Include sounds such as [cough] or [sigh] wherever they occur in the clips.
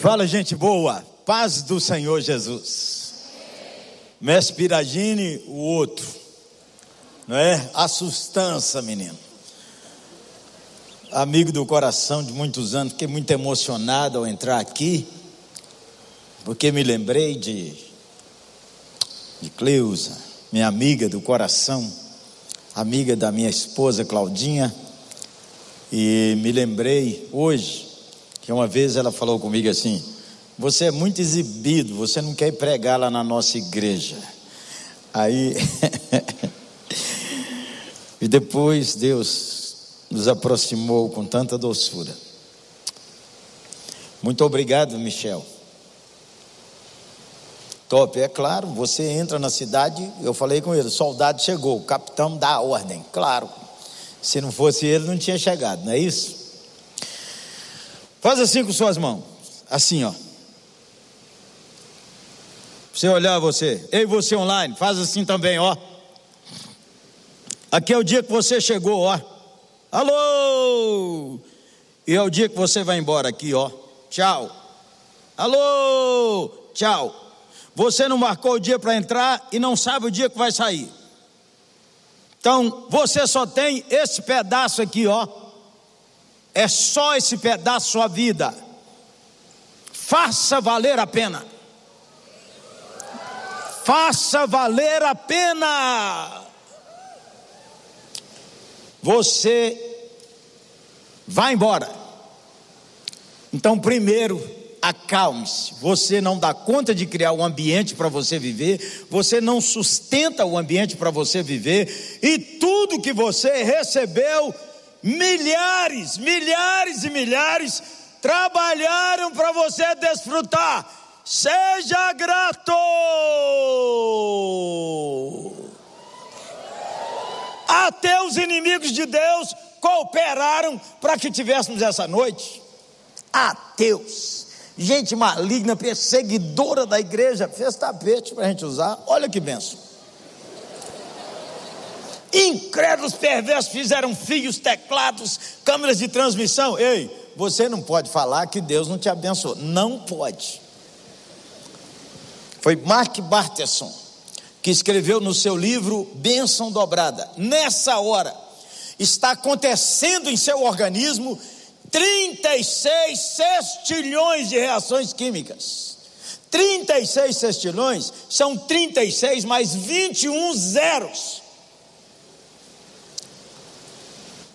Fala, gente boa. Paz do Senhor Jesus. Mestre Piragine, o outro. Não é? A sustância, menino. Amigo do coração de muitos anos, fiquei muito emocionado ao entrar aqui, porque me lembrei de, de Cleusa, minha amiga do coração, amiga da minha esposa Claudinha, e me lembrei hoje que uma vez ela falou comigo assim: Você é muito exibido, você não quer pregar lá na nossa igreja. Aí, [laughs] e depois Deus nos aproximou com tanta doçura. Muito obrigado, Michel. Top, é claro, você entra na cidade, eu falei com ele, soldado chegou, o capitão dá a ordem, claro. Se não fosse ele, não tinha chegado, não é isso? Faz assim com suas mãos. Assim, ó. Você olhar você. Ei, você online, faz assim também, ó. Aqui é o dia que você chegou, ó. Alô! E é o dia que você vai embora aqui, ó. Tchau. Alô! Tchau. Você não marcou o dia para entrar e não sabe o dia que vai sair. Então, você só tem esse pedaço aqui, ó é só esse pedaço sua vida. Faça valer a pena. Faça valer a pena. Você vai embora. Então, primeiro, acalme-se. Você não dá conta de criar um ambiente para você viver, você não sustenta o ambiente para você viver, e tudo que você recebeu milhares, milhares e milhares trabalharam para você desfrutar. Seja grato. Até os inimigos de Deus cooperaram para que tivéssemos essa noite. Ateus, gente maligna, perseguidora da igreja, fez tapete para a gente usar. Olha que benção. Incrédulos perversos fizeram fios, teclados, câmeras de transmissão. Ei, você não pode falar que Deus não te abençoou. Não pode. Foi Mark Barterson que escreveu no seu livro Bênção Dobrada. Nessa hora, está acontecendo em seu organismo 36 sextilhões de reações químicas. 36 sextilhões são 36 mais 21 zeros.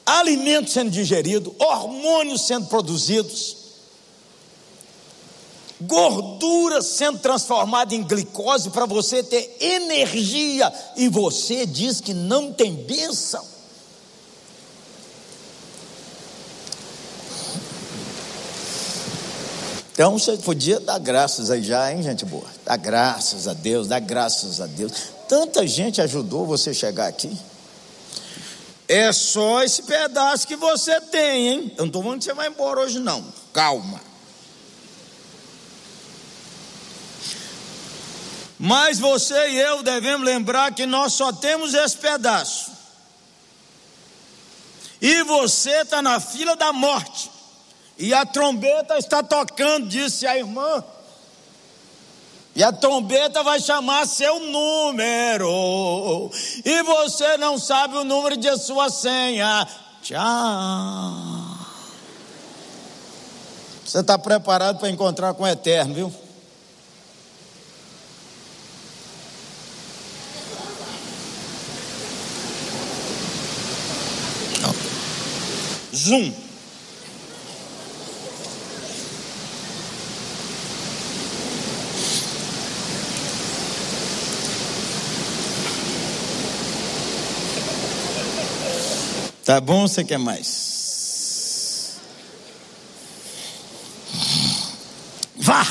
Alimentos sendo digeridos, hormônios sendo produzidos, gordura sendo transformada em glicose para você ter energia, e você diz que não tem bênção. Então você podia dar graças aí já, hein, gente boa? Dar graças a Deus, dar graças a Deus. Tanta gente ajudou você chegar aqui. É só esse pedaço que você tem, hein? Eu não estou falando que você vai embora hoje, não. Calma. Mas você e eu devemos lembrar que nós só temos esse pedaço. E você está na fila da morte. E a trombeta está tocando, disse a irmã. E a trombeta vai chamar seu número. E você não sabe o número de sua senha. Tchau. Você está preparado para encontrar com o Eterno, viu? Zoom. Tá bom, você quer mais? Vá!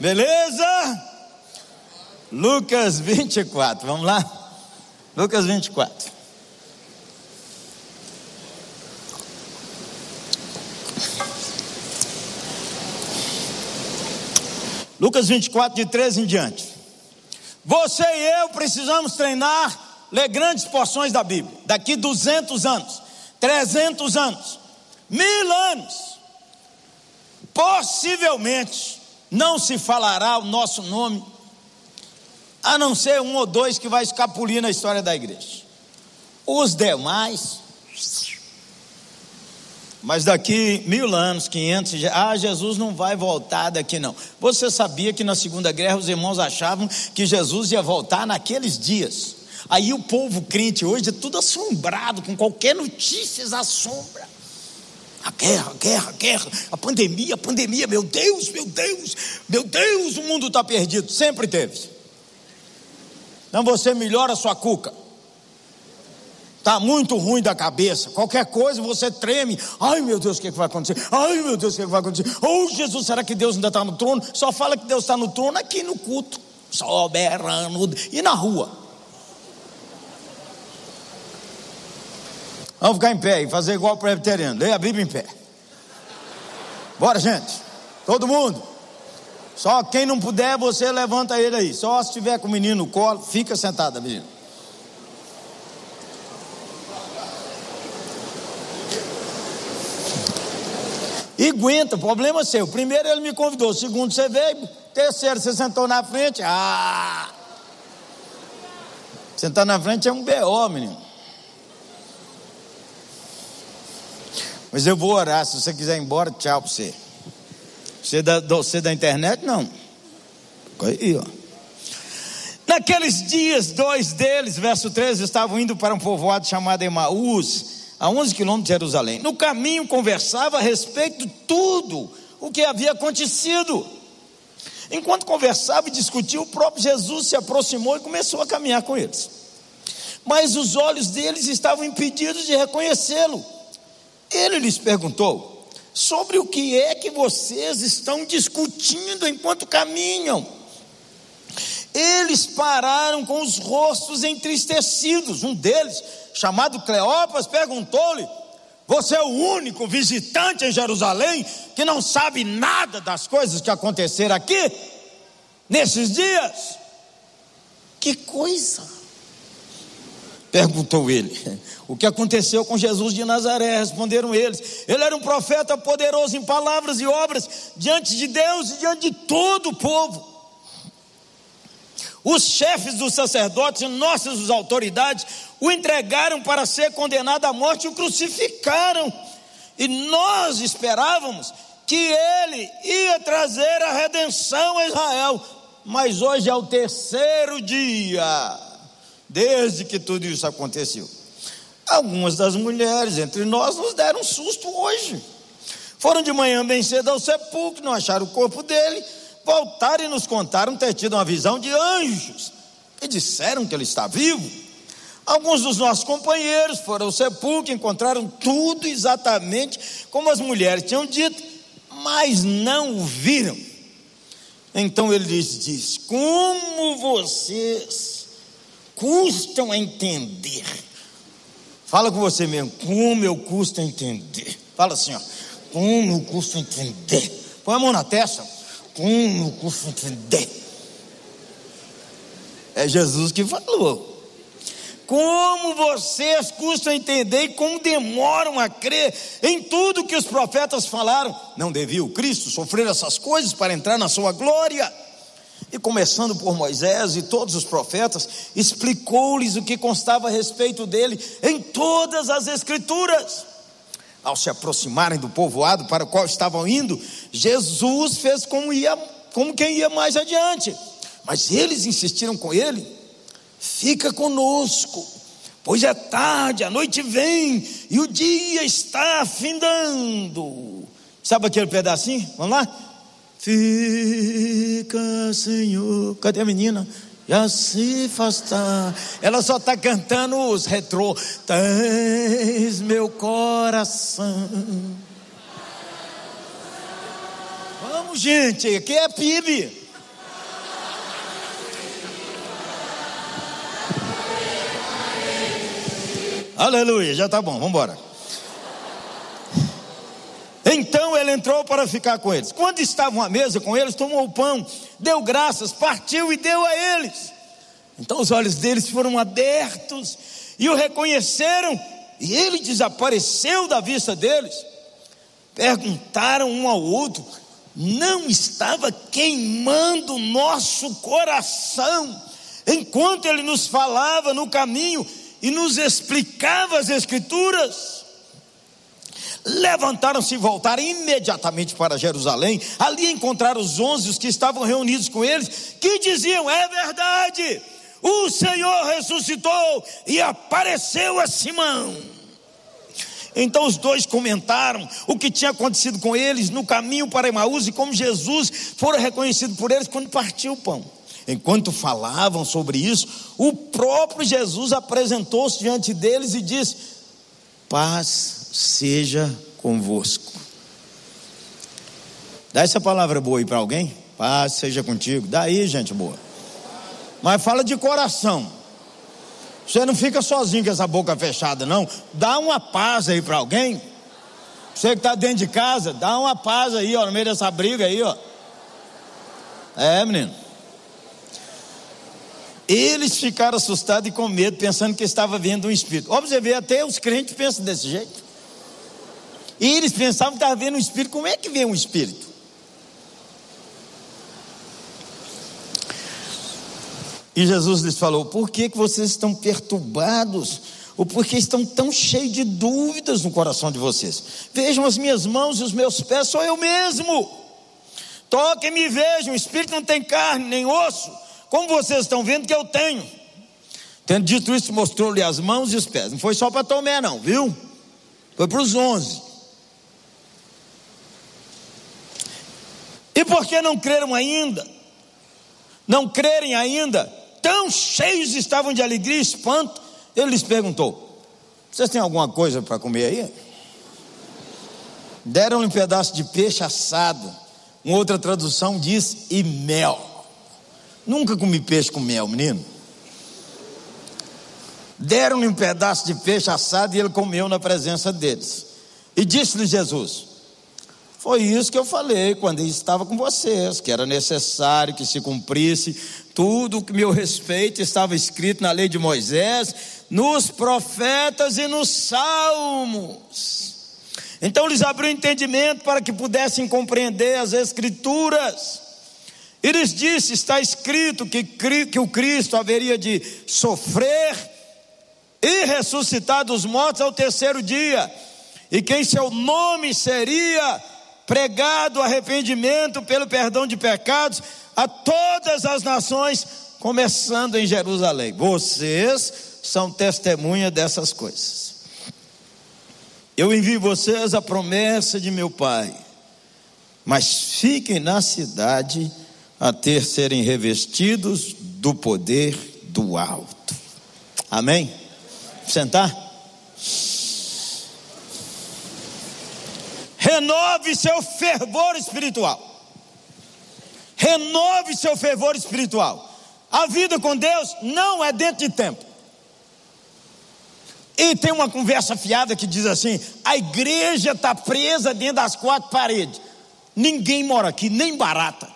Beleza? Lucas 24, vamos lá? Lucas 24. Lucas 24, de 13 em diante. Você e eu precisamos treinar, ler grandes porções da Bíblia. Daqui 200 anos, 300 anos, mil anos, possivelmente não se falará o nosso nome, a não ser um ou dois que vai escapulir na história da igreja. Os demais, mas daqui mil anos, quinhentos, ah, Jesus não vai voltar daqui não. Você sabia que na Segunda Guerra os irmãos achavam que Jesus ia voltar naqueles dias? Aí o povo crente hoje é tudo assombrado com qualquer notícia assombra. A guerra, a guerra, a guerra, a pandemia, a pandemia, meu Deus, meu Deus, meu Deus, o mundo está perdido. Sempre teve. Então você melhora a sua cuca. Está muito ruim da cabeça. Qualquer coisa você treme. Ai meu Deus, o que, é que vai acontecer? Ai meu Deus, o que, é que vai acontecer? Oh Jesus, será que Deus ainda está no trono? Só fala que Deus está no trono aqui no culto. Soberano. E na rua. Vamos ficar em pé e fazer igual o presbiteriano. Leia a Bíblia em pé. Bora, gente. Todo mundo. Só quem não puder, você levanta ele aí. Só se tiver com o menino no colo, fica sentado, menino. E aguenta, problema é seu. Primeiro ele me convidou, segundo você veio, terceiro você sentou na frente. Ah! Sentar na frente é um B.O., menino. Mas eu vou orar. Se você quiser ir embora, tchau para você. Você da, você da internet, não. Aí, ó. Naqueles dias, dois deles, verso 13, estavam indo para um povoado chamado Emaús, a 11 quilômetros de Jerusalém. No caminho, conversava a respeito de tudo o que havia acontecido. Enquanto conversava e discutia, o próprio Jesus se aproximou e começou a caminhar com eles. Mas os olhos deles estavam impedidos de reconhecê-lo. Ele lhes perguntou: sobre o que é que vocês estão discutindo enquanto caminham? Eles pararam com os rostos entristecidos. Um deles, chamado Cleopas, perguntou-lhe: Você é o único visitante em Jerusalém que não sabe nada das coisas que aconteceram aqui, nesses dias? Que coisa! Perguntou ele. [laughs] O que aconteceu com Jesus de Nazaré? Responderam eles. Ele era um profeta poderoso em palavras e obras diante de Deus e diante de todo o povo. Os chefes dos sacerdotes e nossas autoridades o entregaram para ser condenado à morte e o crucificaram. E nós esperávamos que ele ia trazer a redenção a Israel. Mas hoje é o terceiro dia desde que tudo isso aconteceu. Algumas das mulheres entre nós nos deram um susto hoje. Foram de manhã bem cedo ao sepulcro, não acharam o corpo dele, voltaram e nos contaram ter tido uma visão de anjos e disseram que ele está vivo. Alguns dos nossos companheiros foram ao sepulcro, encontraram tudo exatamente como as mulheres tinham dito, mas não o viram. Então ele lhes disse: Como vocês custam a entender. Fala com você mesmo, como eu custo a entender. Fala assim, ó, como eu custo a entender. Põe a mão na testa, como entender. É Jesus que falou. Como vocês custam entender e como demoram a crer em tudo que os profetas falaram. Não devia o Cristo sofrer essas coisas para entrar na sua glória? E começando por Moisés e todos os profetas, explicou-lhes o que constava a respeito dele em todas as Escrituras. Ao se aproximarem do povoado para o qual estavam indo, Jesus fez como, ia, como quem ia mais adiante. Mas eles insistiram com ele: fica conosco, pois é tarde, a noite vem e o dia está afindando. Sabe aquele pedacinho? Vamos lá? Fica, Senhor. Cadê a menina? Já se afastar. Ela só está cantando os retrô. Tens meu coração. Vamos, gente. Aqui é PIB. Aleluia. Já tá bom. Vamos embora. Então ele entrou para ficar com eles. Quando estavam à mesa com eles, tomou o pão, deu graças, partiu e deu a eles. Então os olhos deles foram abertos e o reconheceram, e ele desapareceu da vista deles. Perguntaram um ao outro: não estava queimando nosso coração enquanto ele nos falava no caminho e nos explicava as Escrituras? Levantaram-se e voltaram imediatamente para Jerusalém. Ali encontraram os onze os que estavam reunidos com eles, que diziam: É verdade, o Senhor ressuscitou e apareceu a Simão. Então os dois comentaram o que tinha acontecido com eles no caminho para Emaús e como Jesus fora reconhecido por eles quando partiu o pão. Enquanto falavam sobre isso, o próprio Jesus apresentou-se diante deles e disse: Paz seja convosco. Dá essa palavra boa aí para alguém? Paz seja contigo. Daí, gente boa. Mas fala de coração. Você não fica sozinho com essa boca fechada, não. Dá uma paz aí para alguém. Você que está dentro de casa, dá uma paz aí, ó, no meio dessa briga aí, ó. É, menino. Eles ficaram assustados e com medo, pensando que estava vendo um espírito. Vê, até os crentes pensam desse jeito. E eles pensavam que estava vendo um espírito. Como é que vê um espírito? E Jesus lhes falou: Por que, que vocês estão perturbados? Ou por que estão tão cheios de dúvidas no coração de vocês? Vejam as minhas mãos e os meus pés, sou eu mesmo. Toquem-me e vejam: o espírito não tem carne nem osso, como vocês estão vendo que eu tenho. Tendo dito isso, mostrou-lhe as mãos e os pés. Não foi só para Tomé, não, viu? Foi para os onze. E por que não creram ainda? Não crerem ainda? tão cheios estavam de alegria e espanto, ele lhes perguntou: Vocês têm alguma coisa para comer aí? Deram-lhe um pedaço de peixe assado. Uma outra tradução diz: e mel. Nunca comi peixe com mel, menino. Deram-lhe um pedaço de peixe assado e ele comeu na presença deles. E disse-lhe Jesus: Foi isso que eu falei quando estava com vocês, que era necessário que se cumprisse tudo que meu respeito estava escrito na lei de Moisés, nos profetas e nos salmos. Então lhes abriu entendimento para que pudessem compreender as Escrituras. E lhes disse: está escrito que, que o Cristo haveria de sofrer e ressuscitar dos mortos ao terceiro dia, e que em seu nome seria pregado arrependimento pelo perdão de pecados a todas as nações, começando em Jerusalém. Vocês são testemunha dessas coisas. Eu envio vocês a promessa de meu Pai, mas fiquem na cidade até serem revestidos do poder do alto. Amém? Sentar? Renove seu fervor espiritual renove seu fervor espiritual. A vida com Deus não é dentro de tempo. E tem uma conversa fiada que diz assim: a igreja está presa dentro das quatro paredes. Ninguém mora aqui, nem barata.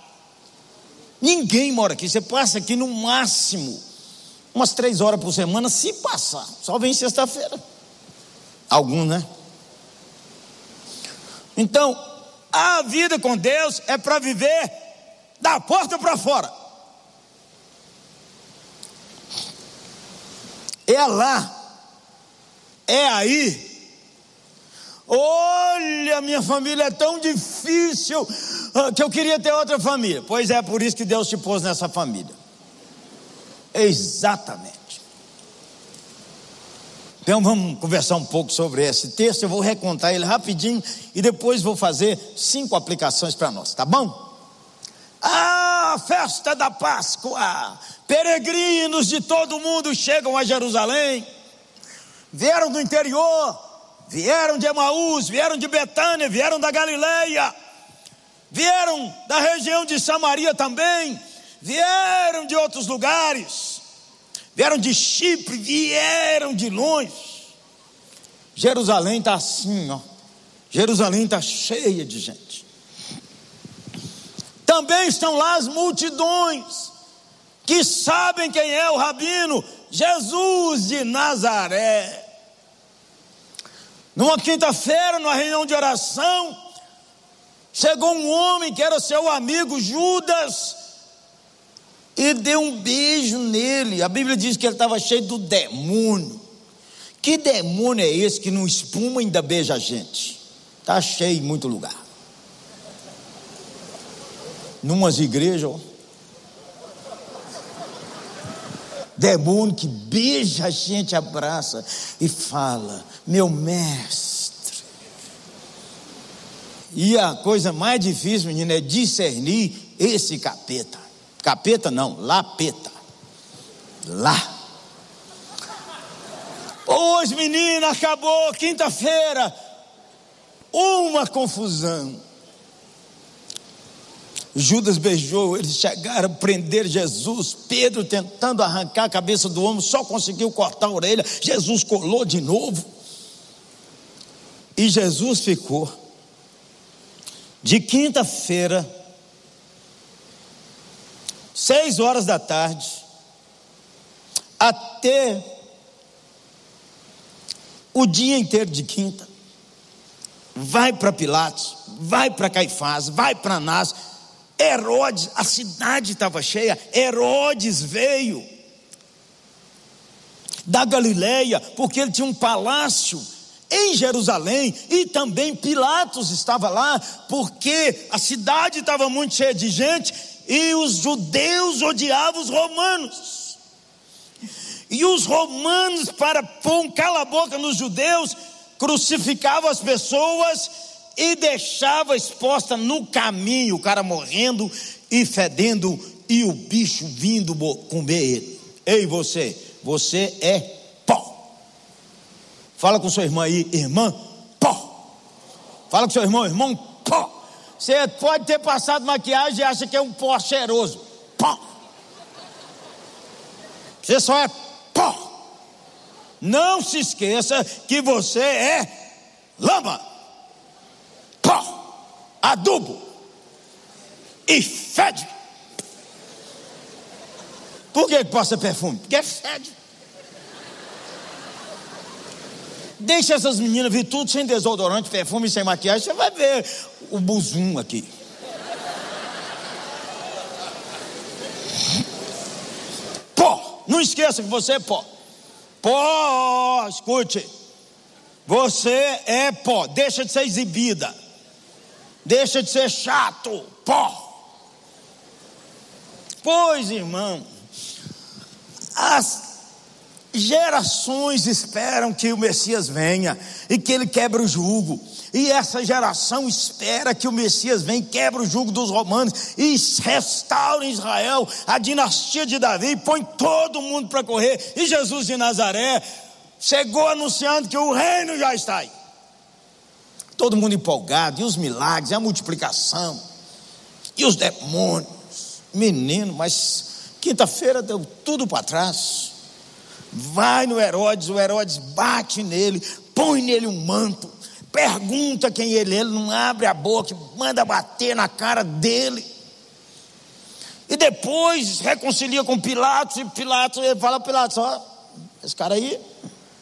Ninguém mora aqui. Você passa aqui no máximo umas três horas por semana, se passar. Só vem sexta-feira. Alguns, né? Então, a vida com Deus é para viver da porta para fora. É lá, é aí. Olha, minha família é tão difícil ah, que eu queria ter outra família. Pois é, por isso que Deus te pôs nessa família. Exatamente. Então vamos conversar um pouco sobre esse texto. Eu vou recontar ele rapidinho e depois vou fazer cinco aplicações para nós, tá bom? Ah, festa da Páscoa! Peregrinos de todo mundo chegam a Jerusalém, vieram do interior, vieram de Emaús, vieram de Betânia, vieram da Galileia, vieram da região de Samaria também, vieram de outros lugares, vieram de Chipre, vieram de longe. Jerusalém está assim, ó. Jerusalém está cheia de gente. Também estão lá as multidões que sabem quem é o rabino Jesus de Nazaré. Numa quinta-feira, numa reunião de oração, chegou um homem que era seu amigo Judas e deu um beijo nele. A Bíblia diz que ele estava cheio do demônio. Que demônio é esse que não espuma e ainda beija a gente? Está cheio em muito lugar. Numas igrejas, ó. Demônio que beija a gente, abraça e fala: Meu mestre. E a coisa mais difícil, menina, é discernir esse capeta. Capeta não, lapeta. Lá. Hoje, menina, acabou, quinta-feira. Uma confusão. Judas beijou, eles chegaram a prender Jesus. Pedro tentando arrancar a cabeça do homem, só conseguiu cortar a orelha. Jesus colou de novo. E Jesus ficou de quinta-feira, seis horas da tarde, até o dia inteiro de quinta. Vai para Pilatos, vai para Caifás, vai para Anás, Herodes, a cidade estava cheia, Herodes veio da Galileia, porque ele tinha um palácio em Jerusalém e também Pilatos estava lá, porque a cidade estava muito cheia de gente e os judeus odiavam os romanos. E os romanos, para pôr um cala-boca nos judeus, crucificavam as pessoas e deixava exposta no caminho, o cara morrendo e fedendo e o bicho vindo comer ele. Ei, você, você é pó. Fala com sua irmã aí, irmã, pó. Fala com seu irmão, irmão, pó. Você pode ter passado maquiagem e acha que é um pó cheiroso. Pó. Você só é pó. Não se esqueça que você é lama adubo e fede. Por que passa perfume? Porque fede. Deixa essas meninas vir tudo sem desodorante, perfume, sem maquiagem, você vai ver o buzum aqui. Pó, não esqueça que você é pó. Pó, escute. Você é pó, deixa de ser exibida. Deixa de ser chato, pó. Pois, irmão, as gerações esperam que o Messias venha e que ele quebre o jugo. E essa geração espera que o Messias venha, quebre o jugo dos romanos e restaure Israel, a dinastia de Davi, põe todo mundo para correr. E Jesus de Nazaré chegou anunciando que o reino já está aí todo mundo empolgado, e os milagres, e a multiplicação, e os demônios. Menino, mas quinta-feira deu tudo para trás. Vai no Herodes, o Herodes bate nele, põe nele um manto, pergunta quem ele é, ele não abre a boca, manda bater na cara dele. E depois reconcilia com Pilatos, e Pilatos ele fala: Pilatos, ó, esse cara aí,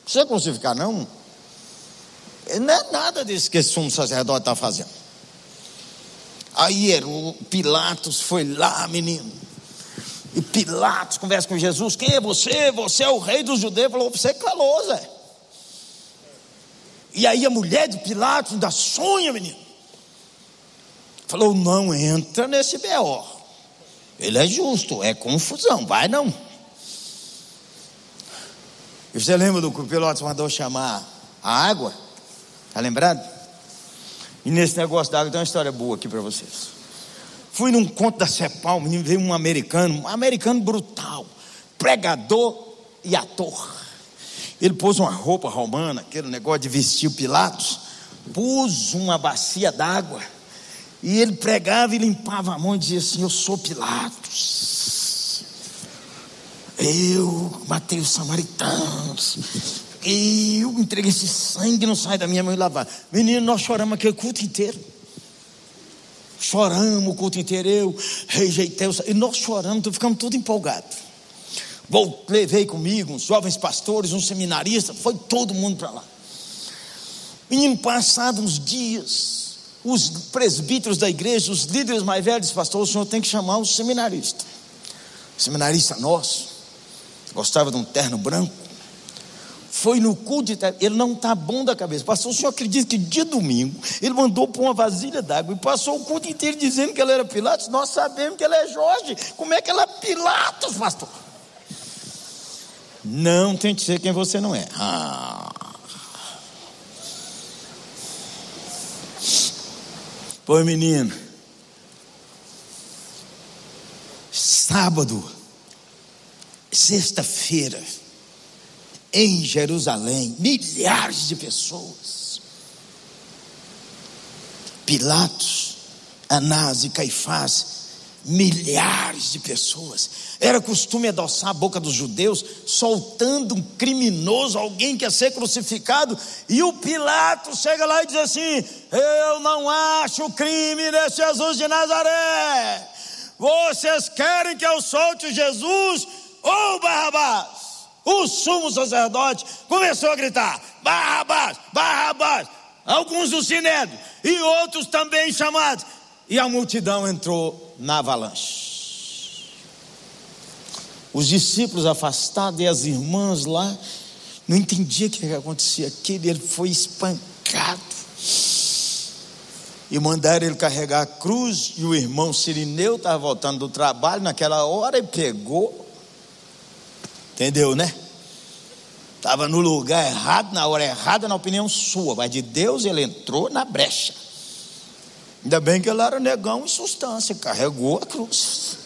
precisa crucificar, não. Não é nada disso que esse sumo sacerdote está fazendo. Aí o Pilatos foi lá, menino. E Pilatos conversa com Jesus: Quem é você? Você é o rei dos judeus. Falou: Você calou, Zé. E aí a mulher de Pilatos ainda sonha, menino. Falou: Não entra nesse B.O. Ele é justo, é confusão, vai não. E você lembra do que o Pilatos mandou chamar a água? Está lembrado? E nesse negócio da água tem uma história boa aqui para vocês. Fui num conto da Cepal, veio um americano, um americano brutal, pregador e ator. Ele pôs uma roupa romana, aquele negócio de vestir Pilatos, pôs uma bacia d'água, e ele pregava e limpava a mão e dizia assim: Eu sou Pilatos, eu matei os samaritanos, eu entreguei esse sangue, não sai da minha mão e lavar. Menino, nós choramos aquele culto inteiro. Choramos o culto inteiro. Eu rejeitei E nós choramos, então ficamos tudo empolgados. Vou, levei comigo uns jovens pastores, um seminarista, foi todo mundo para lá. Menino, passados uns dias, os presbíteros da igreja, os líderes mais velhos, pastor, o senhor tem que chamar o seminarista. Seminarista nosso, gostava de um terno branco, foi no culto de ele não está bom da cabeça. Pastor, o senhor acredita que dia domingo ele mandou pôr uma vasilha d'água e passou o culto inteiro dizendo que ele era Pilatos? Nós sabemos que ele é Jorge. Como é que ele é Pilatos, pastor? Não tente ser quem você não é. Ah. Pois menino, sábado, sexta-feira, em Jerusalém, milhares de pessoas. Pilatos, Anás e Caifás, milhares de pessoas. Era costume adoçar a boca dos judeus, soltando um criminoso, alguém que ia ser crucificado, e o Pilatos chega lá e diz assim: Eu não acho crime nesse Jesus de Nazaré. Vocês querem que eu solte Jesus ou Barrabás? O sumo sacerdote começou a gritar: Barrabás, Barrabás. Alguns do sinédrio e outros também chamados. E a multidão entrou na avalanche. Os discípulos afastados e as irmãs lá não entendiam o que acontecia. Aquele ele foi espancado. E mandaram ele carregar a cruz. E o irmão Sirineu estava voltando do trabalho naquela hora e pegou Entendeu, né? Estava no lugar errado, na hora errada, na opinião sua, mas de Deus ele entrou na brecha. Ainda bem que ele era negão em substância, carregou a cruz.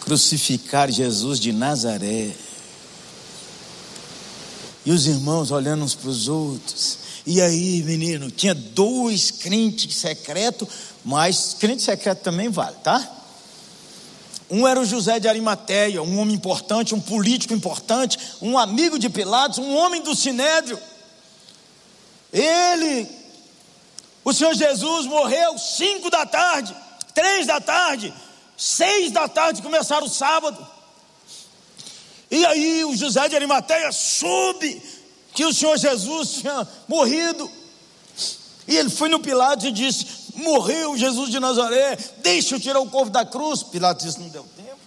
Crucificar Jesus de Nazaré. E os irmãos olhando uns para os outros. E aí, menino, tinha dois crentes secretos, mas crente secreto também vale, tá? Um era o José de Arimateia, um homem importante, um político importante, um amigo de Pilatos, um homem do Sinédrio. Ele, o Senhor Jesus morreu cinco da tarde, três da tarde, seis da tarde começaram o sábado. E aí o José de Arimateia soube que o Senhor Jesus tinha morrido. E ele foi no Pilatos e disse: Morreu Jesus de Nazaré, deixa eu tirar o corpo da cruz. Pilatos disse: Não deu tempo.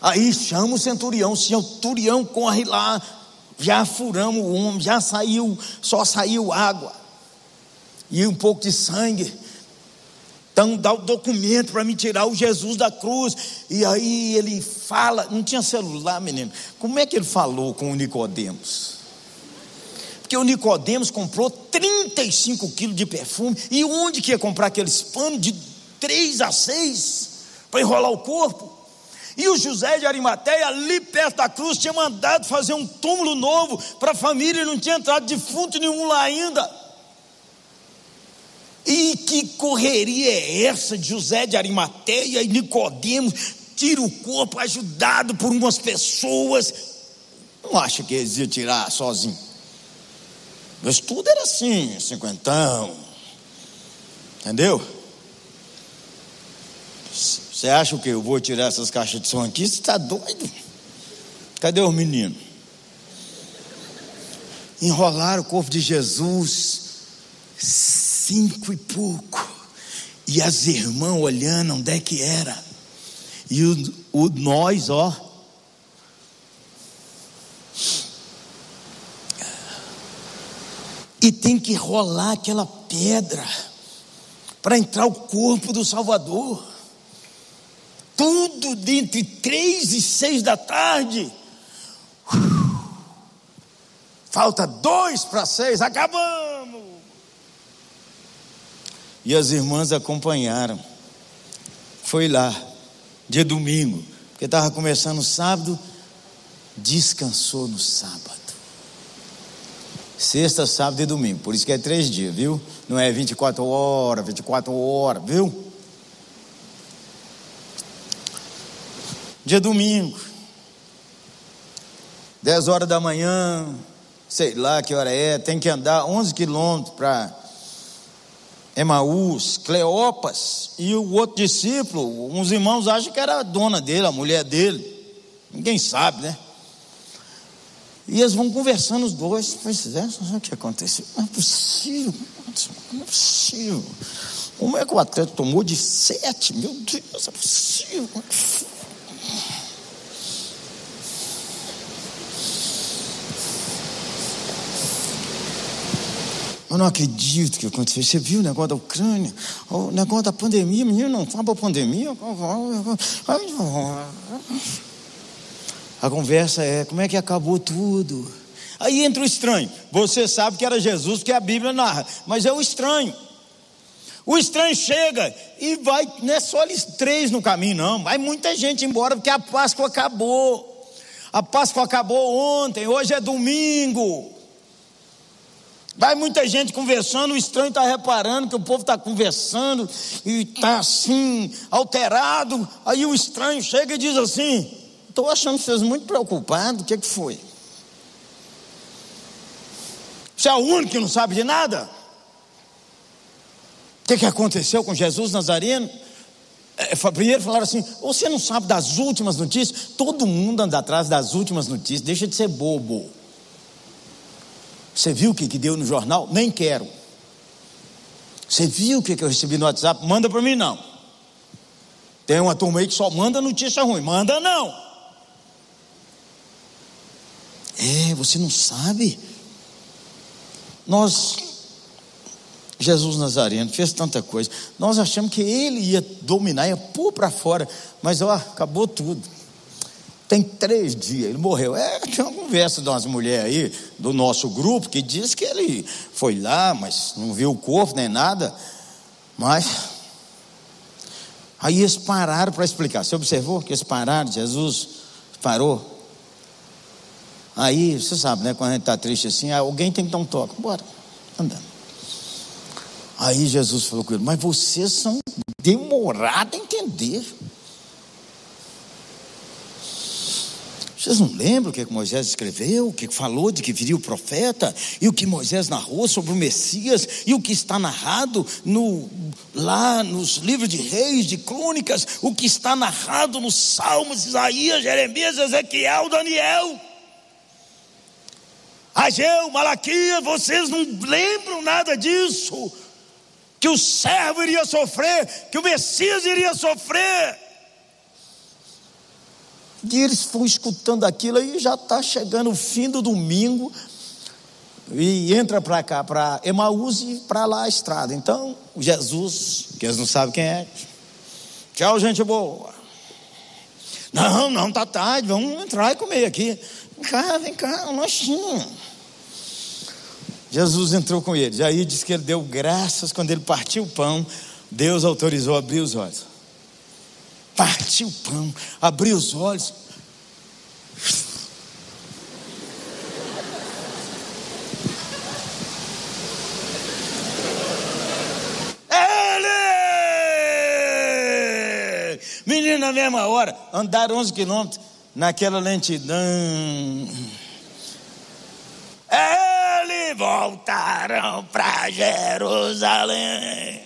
Aí chama o centurião, o centurião corre lá, já furamos o homem, já saiu, só saiu água e um pouco de sangue. Então dá o documento para me tirar o Jesus da cruz. E aí ele fala, não tinha celular, menino. Como é que ele falou com o Nicodemos? Porque o Nicodemos comprou 35 quilos de perfume. E onde que ia comprar aqueles panos de 3 a 6 para enrolar o corpo? E o José de Arimateia, ali perto da cruz, tinha mandado fazer um túmulo novo para a família não tinha entrado defunto nenhum lá ainda. E que correria é essa José de Arimateia e Nicodemos tira o corpo ajudado por umas pessoas? Não acha que eles iam tirar sozinho? Mas tudo era assim, cinquentão. Entendeu? Você acha que eu vou tirar essas caixas de som aqui? Você está doido? Cadê os meninos? Enrolaram o corpo de Jesus cinco e pouco. E as irmãs olhando onde é que era. E o, o nós, ó. E tem que rolar aquela pedra para entrar o corpo do Salvador. Tudo entre três e seis da tarde. Falta dois para seis, acabamos. E as irmãs acompanharam. Foi lá, dia domingo, porque estava começando sábado, descansou no sábado. Sexta, sábado e domingo, por isso que é três dias, viu? Não é 24 horas, 24 horas, viu? Dia domingo, 10 horas da manhã, sei lá que hora é, tem que andar 11 quilômetros para Emaús, Cleopas e o outro discípulo, uns irmãos acham que era a dona dele, a mulher dele. Ninguém sabe, né? E eles vão conversando os dois. Pois é, o que aconteceu? Não é possível, não é possível. Como é que o atleta tomou de sete? Meu Deus, é possível. Eu não acredito que aconteceu. Você viu o negócio da Ucrânia? O negócio da pandemia, menino, não fala para pandemia. A conversa é: como é que acabou tudo? Aí entra o estranho. Você sabe que era Jesus, porque a Bíblia narra, mas é o estranho. O estranho chega e vai, não é só eles três no caminho, não. Vai muita gente embora, porque a Páscoa acabou. A Páscoa acabou ontem, hoje é domingo. Vai muita gente conversando, o estranho está reparando que o povo está conversando e está assim, alterado. Aí o estranho chega e diz assim: Estou achando vocês muito preocupados, o que, é que foi? Você é o único que não sabe de nada? O que, que aconteceu com Jesus Nazareno? É, primeiro falaram assim: você não sabe das últimas notícias? Todo mundo anda atrás das últimas notícias, deixa de ser bobo. Você viu o que, que deu no jornal? Nem quero. Você viu o que, que eu recebi no WhatsApp? Manda para mim não. Tem uma turma aí que só manda notícia ruim. Manda não. É, você não sabe. Nós, Jesus Nazareno, fez tanta coisa. Nós achamos que ele ia dominar, ia pôr para fora. Mas ó, acabou tudo. Tem três dias, ele morreu. É, tem uma conversa de umas mulheres aí, do nosso grupo, que diz que ele foi lá, mas não viu o corpo nem nada. Mas. Aí eles pararam para explicar. Você observou que eles pararam? Jesus parou. Aí, você sabe, né? Quando a gente está triste assim, alguém tem que dar um toque. Bora, andando. Aí Jesus falou com ele: Mas vocês são demorados a entender. Vocês não lembram o que Moisés escreveu, o que falou de que viria o profeta, e o que Moisés narrou sobre o Messias, e o que está narrado no, lá nos livros de reis, de crônicas, o que está narrado nos Salmos, Isaías, Jeremias, Ezequiel, Daniel. Ageu, Malaquias, vocês não lembram nada disso? Que o servo iria sofrer, que o Messias iria sofrer. E eles foram escutando aquilo aí, já está chegando o fim do domingo, e entra para cá, para Emaús e para lá a estrada. Então, Jesus, que eles não sabem quem é, tchau, gente boa. Não, não, tá tarde, vamos entrar e comer aqui. Vem cá, vem cá, um lanchinho. Jesus entrou com eles. Aí diz que ele deu graças quando ele partiu o pão. Deus autorizou abrir os olhos partiu o pão, abriu os olhos. Ele! Menino, na mesma hora, andaram 11 quilômetros naquela lentidão. Ele voltaram para Jerusalém.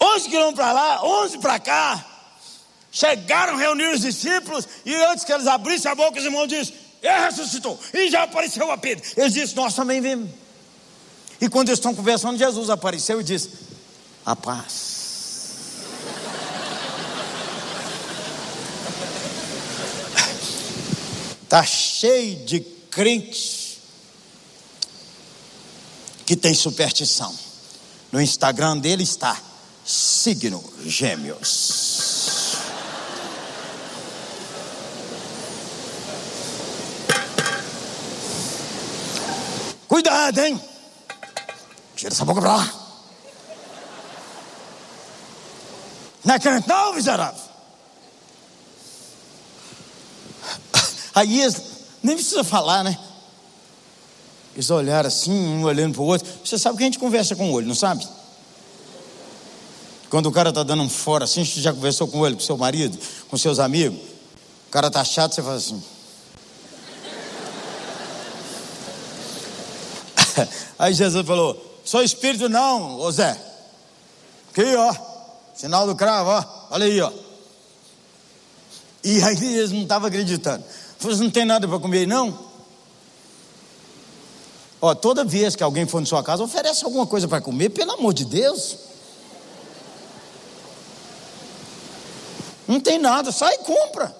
11 quilômetros para lá, 11 para cá. Chegaram, reuniram os discípulos, e antes que eles abrissem a boca, os irmãos disseram: Ele ressuscitou, e já apareceu a Pedro. Eles disseram: Nós também vimos. E quando eles estão conversando, Jesus apareceu e disse: A paz. Está [laughs] cheio de crentes que tem superstição. No Instagram dele está signo gêmeos. Cuidado, hein? Tira essa boca pra lá. Não é crente, não, miserável. Aí eles, nem precisa falar, né? Eles olharam assim, um olhando para o outro. Você sabe que a gente conversa com o olho, não sabe? Quando o cara está dando um fora assim, você já conversou com ele, com seu marido, com seus amigos. O cara está chato, você fala assim. [laughs] Aí Jesus falou: sou espírito não, ô Zé. Aqui, ó. Sinal do cravo, ó. Olha aí, ó. E aí eles não estavam acreditando. Falei, não tem nada para comer não? Ó, toda vez que alguém for na sua casa, oferece alguma coisa para comer, pelo amor de Deus. Não tem nada, sai e compra.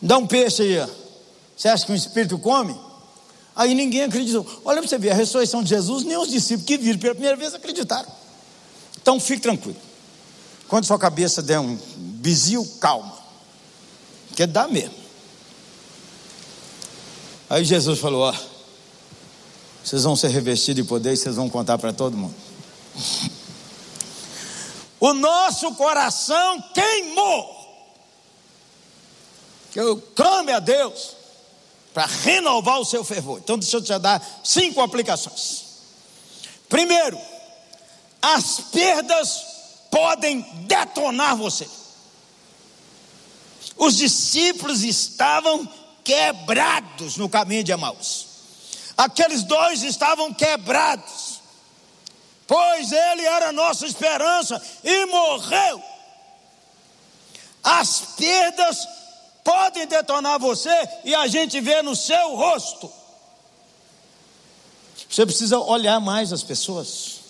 Dá um peixe aí, ó. Você acha que um espírito come? Aí ninguém acreditou. Olha para você ver, a ressurreição de Jesus, nem os discípulos que viram pela primeira vez acreditaram. Então fique tranquilo. Quando sua cabeça der um bizil, calma. Porque dá mesmo. Aí Jesus falou: Ó, vocês vão ser revestidos de poder e vocês vão contar para todo mundo. O nosso coração queimou. Que eu clame a Deus para renovar o seu fervor. Então, deixa eu te dar cinco aplicações. Primeiro, as perdas podem detonar você. Os discípulos estavam quebrados no caminho de Emaús. Aqueles dois estavam quebrados, pois ele era nossa esperança e morreu. As perdas podem detonar você e a gente vê no seu rosto. Você precisa olhar mais as pessoas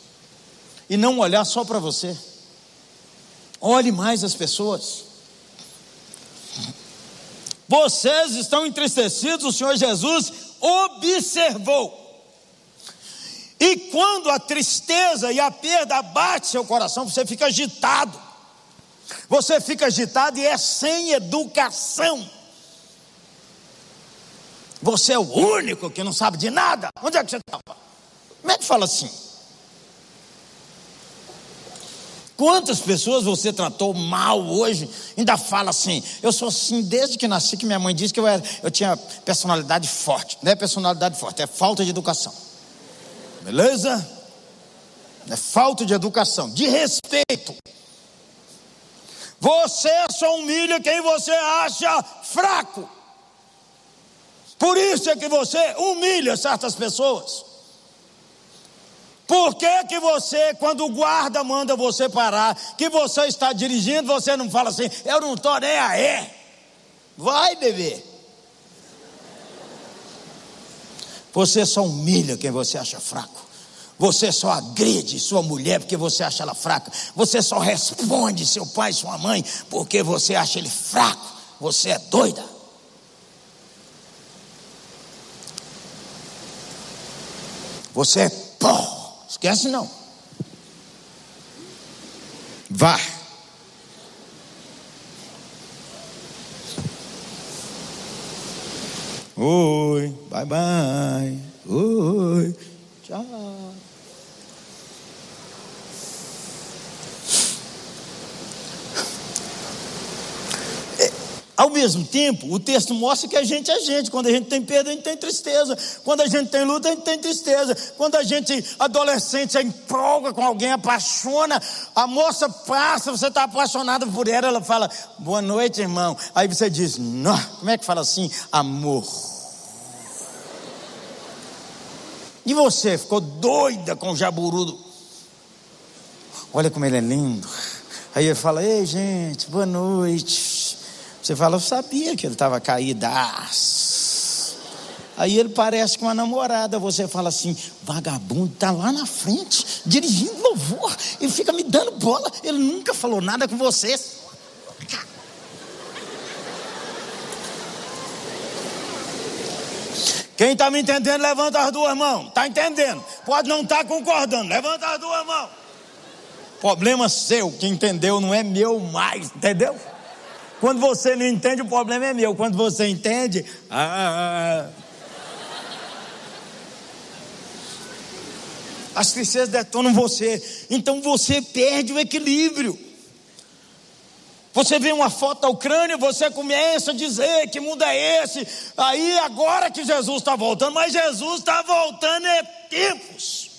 e não olhar só para você. Olhe mais as pessoas. Vocês estão entristecidos, o Senhor Jesus observou. E quando a tristeza e a perda bate seu coração, você fica agitado. Você fica agitado e é sem educação. Você é o único que não sabe de nada. Onde é que você estava? Como é que fala assim? Quantas pessoas você tratou mal hoje? Ainda fala assim, eu sou assim desde que nasci, que minha mãe disse que eu, era, eu tinha personalidade forte. Não é personalidade forte, é falta de educação. Beleza? É falta de educação, de respeito. Você só humilha quem você acha fraco. Por isso é que você humilha certas pessoas. Por que, que você, quando o guarda manda você parar, que você está dirigindo, você não fala assim, eu não estou nem aí. Vai, bebê. Você só humilha quem você acha fraco. Você só agride sua mulher porque você acha ela fraca. Você só responde seu pai, sua mãe, porque você acha ele fraco. Você é doida. Você é pó. Esquece não. Vá. Oi, bye bye. Oi, tchau. Ao mesmo tempo, o texto mostra que a gente é gente. Quando a gente tem perda, a gente tem tristeza. Quando a gente tem luta, a gente tem tristeza. Quando a gente, adolescente, se empolga com alguém, apaixona, a moça passa, você está apaixonado por ela, ela fala, boa noite, irmão. Aí você diz, não, como é que fala assim? Amor. E você ficou doida com o jaburudo. Olha como ele é lindo. Aí ele fala, ei gente, boa noite. Você fala, eu sabia que ele estava caído. Aí ele parece com uma namorada. Você fala assim: vagabundo, está lá na frente, dirigindo louvor. Ele fica me dando bola. Ele nunca falou nada com você. Quem está me entendendo, levanta as duas mãos. Está entendendo? Pode não estar tá concordando. Levanta as duas mãos. Problema seu, que entendeu, não é meu mais. Entendeu? Quando você não entende, o problema é meu. Quando você entende, ah. As tristezas detonam você. Então você perde o equilíbrio. Você vê uma foto da Ucrânia, você começa a dizer que mundo é esse. Aí agora que Jesus está voltando, mas Jesus está voltando é tempos.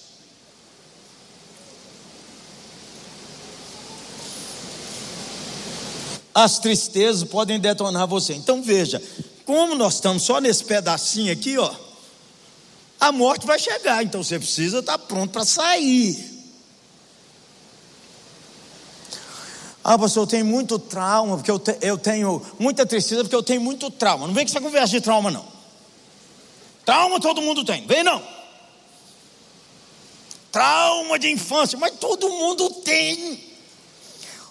As tristezas podem detonar você. Então veja, como nós estamos só nesse pedacinho aqui, ó, a morte vai chegar, então você precisa estar pronto para sair. Ah, pastor, eu tenho muito trauma, porque eu, te, eu tenho muita tristeza, porque eu tenho muito trauma. Não vem com essa conversa de trauma, não. Trauma todo mundo tem, vem não. Trauma de infância, mas todo mundo tem.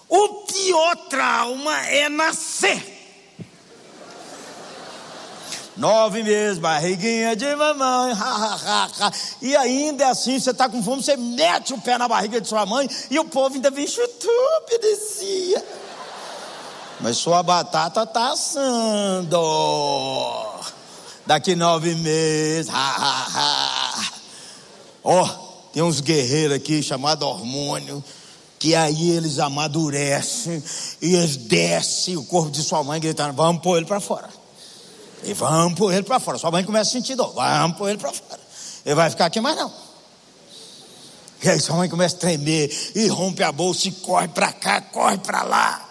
O pior trauma é nascer. Nove meses, barriguinha de mamãe, ha, ha, ha, e ainda é assim, você está com fome, você mete o pé na barriga de sua mãe e o povo ainda vem chutu, obedecia. Mas sua batata está assando. Daqui nove meses, ó, oh, tem uns guerreiros aqui chamados hormônio que aí eles amadurecem e eles descem o corpo de sua mãe gritando: vamos pôr ele para fora. E vamos pôr ele para fora. Sua mãe começa a sentir dor, vamos pôr ele para fora. Ele vai ficar aqui mais não. E aí sua mãe começa a tremer e rompe a bolsa e corre para cá, corre para lá.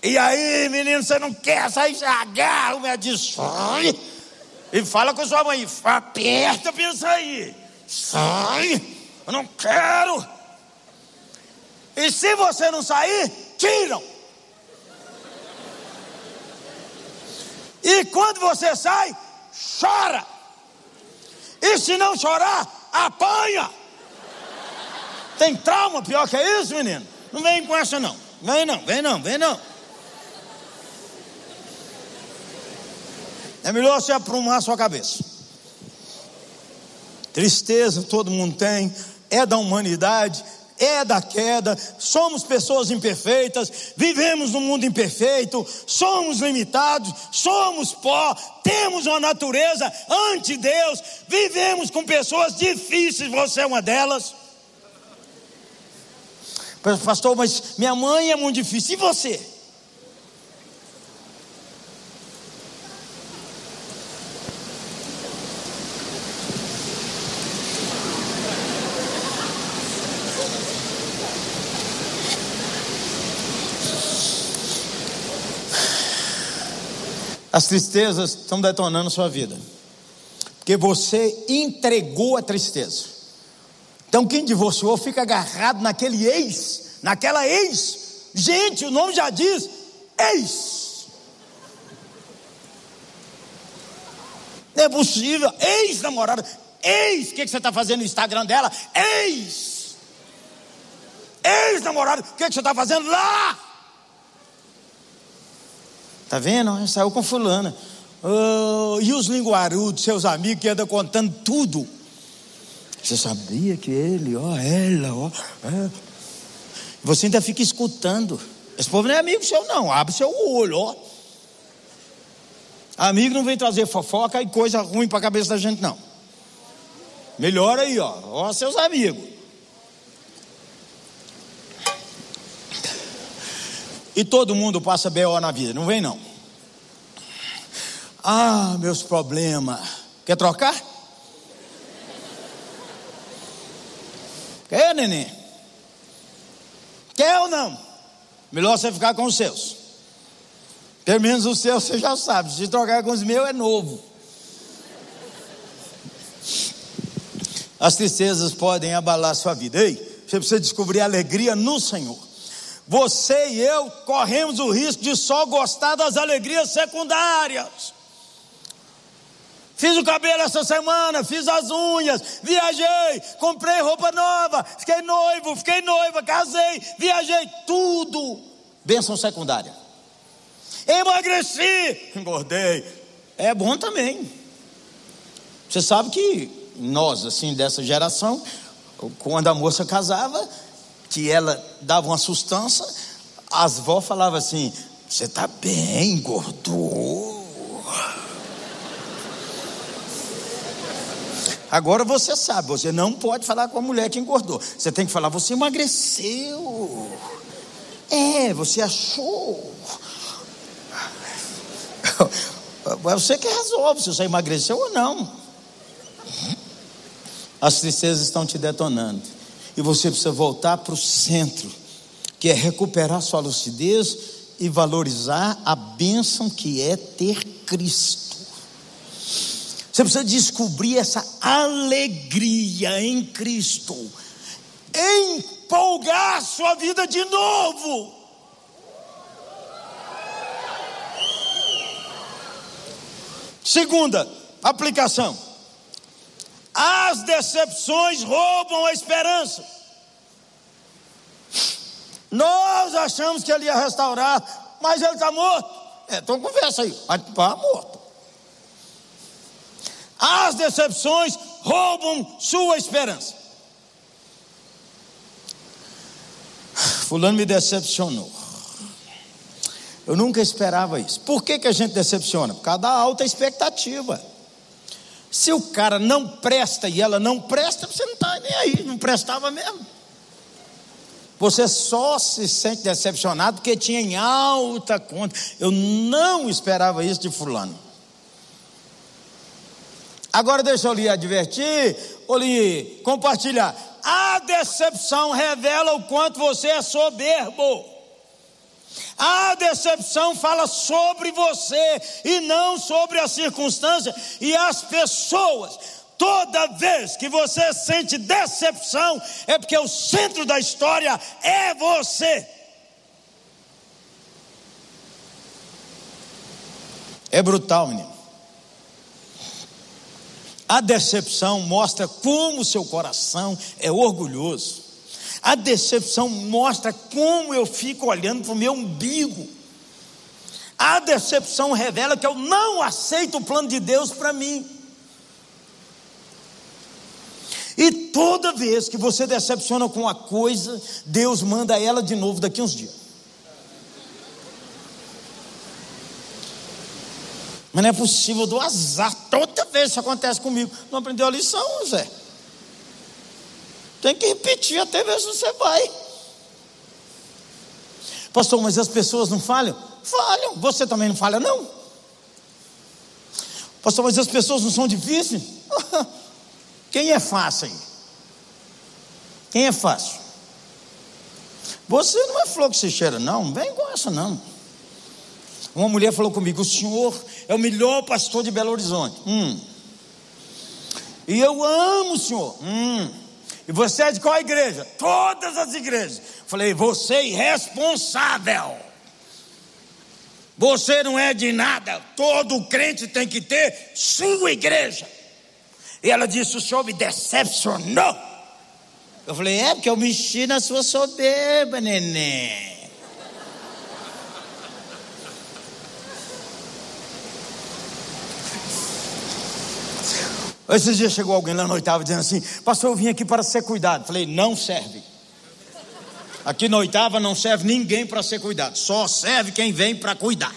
E aí, menino, você não quer sair, agarra o médico sai. E fala com sua mãe, aperta para sair. Sai, eu não quero. E se você não sair, tiram. E quando você sai, chora. E se não chorar, apanha. Tem trauma pior que isso, menino? Não vem com essa não. Vem não, vem não, vem não. É melhor você aprumar sua cabeça. Tristeza todo mundo tem, é da humanidade, é da queda, somos pessoas imperfeitas, vivemos num mundo imperfeito, somos limitados, somos pó, temos uma natureza ante Deus, vivemos com pessoas difíceis, você é uma delas. Pastor, mas minha mãe é muito difícil, e você? As tristezas estão detonando sua vida. Porque você entregou a tristeza. Então quem divorciou fica agarrado naquele ex, naquela ex. Gente, o nome já diz ex. Não é possível, ex-namorada, ex, o que, que você está fazendo no Instagram dela? Ex, ex-namorado, o que, que você está fazendo lá? Tá vendo? Saiu com fulana. Oh, e os linguarudos, seus amigos que andam contando tudo. Você sabia que ele, ó, ela, ó. É. Você ainda fica escutando. Esse povo não é amigo seu, não. Abre seu olho, ó. Amigo não vem trazer fofoca e coisa ruim para a cabeça da gente, não. Melhor aí, ó. Ó, seus amigos. E todo mundo passa B.O. na vida, não vem não. Ah, meus problemas. Quer trocar? Quer, neném? Quer ou não? Melhor você ficar com os seus. Pelo menos os seus você já sabe. Se trocar com os meus é novo. As tristezas podem abalar sua vida. Ei, você precisa descobrir alegria no Senhor. Você e eu corremos o risco de só gostar das alegrias secundárias. Fiz o cabelo essa semana, fiz as unhas, viajei, comprei roupa nova, fiquei noivo, fiquei noiva, casei, viajei, tudo. Bênção secundária. Emagreci, engordei. É bom também. Você sabe que nós, assim, dessa geração, quando a moça casava, que ela dava uma sustância, as vó falavam assim: Você está bem, engordou. Agora você sabe, você não pode falar com a mulher que engordou. Você tem que falar: Você emagreceu. É, você achou. [laughs] Você que resolve se você emagreceu ou não. As tristezas estão te detonando e você precisa voltar para o centro, que é recuperar sua lucidez e valorizar a bênção que é ter Cristo. Você precisa descobrir essa alegria em Cristo, empolgar sua vida de novo. Segunda aplicação: as decepções roubam a esperança. Nós achamos que ele ia restaurar, mas ele está morto. É, então conversa aí, está morto. As decepções roubam sua esperança. Fulano me decepcionou. Eu nunca esperava isso. Por que, que a gente decepciona? Por causa da alta expectativa. Se o cara não presta e ela não presta, você não está nem aí, não prestava mesmo. Você só se sente decepcionado porque tinha em alta conta. Eu não esperava isso de Fulano. Agora deixa eu lhe advertir, ou lhe compartilhar. A decepção revela o quanto você é soberbo. A decepção fala sobre você e não sobre a circunstância e as pessoas. Toda vez que você sente decepção, é porque o centro da história é você. É brutal, menino. A decepção mostra como seu coração é orgulhoso. A decepção mostra como eu fico olhando para o meu umbigo. A decepção revela que eu não aceito o plano de Deus para mim. E toda vez que você decepciona com uma coisa, Deus manda ela de novo daqui uns dias. Mas não é possível do azar. Toda vez isso acontece comigo. Não aprendeu a lição, Zé. Tem que repetir até se você vai. Pastor, mas as pessoas não falham? Falham. Você também não falha, não? Pastor, mas as pessoas não são difíceis? [laughs] Quem é fácil aí? Quem é fácil? Você não é flor que se cheira, não. Não vem com essa, não. Uma mulher falou comigo: o senhor é o melhor pastor de Belo Horizonte. Hum. E eu amo o senhor. Hum. E você é de qual igreja? Todas as igrejas. Falei, você é irresponsável. Você não é de nada. Todo crente tem que ter sua igreja. E ela disse: O senhor me decepcionou. Eu falei: É, porque eu mexi na sua soberba, neném. Esses dias chegou alguém lá na oitava dizendo assim: Pastor, eu vim aqui para ser cuidado. Falei: Não serve. Aqui na oitava não serve ninguém para ser cuidado, só serve quem vem para cuidar.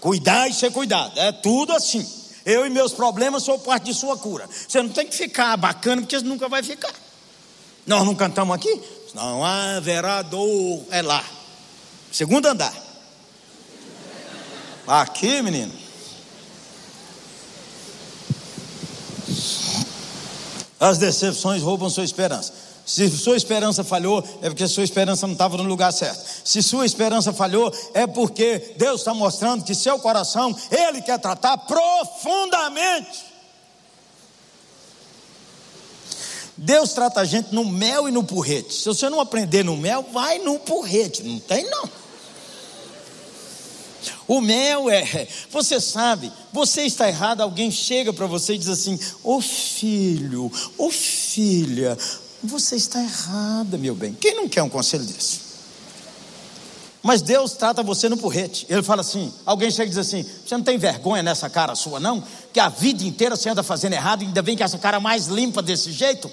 Cuidar e ser cuidado, é tudo assim. Eu e meus problemas sou parte de sua cura. Você não tem que ficar bacana, porque você nunca vai ficar. Nós não cantamos aqui? Não haverá dor, é lá. Segundo andar. Aqui, menino. As decepções roubam sua esperança. Se sua esperança falhou, é porque sua esperança não estava no lugar certo. Se sua esperança falhou, é porque Deus está mostrando que seu coração, Ele quer tratar profundamente. Deus trata a gente no mel e no porrete. Se você não aprender no mel, vai no porrete. Não tem, não. O mel é, você sabe, você está errado, alguém chega para você e diz assim: Ô oh filho, ô oh filha, você está errada, meu bem. Quem não quer um conselho desse? Mas Deus trata você no porrete. Ele fala assim: alguém chega e diz assim: Você não tem vergonha nessa cara sua, não? Que a vida inteira você anda fazendo errado ainda vem com essa cara mais limpa desse jeito?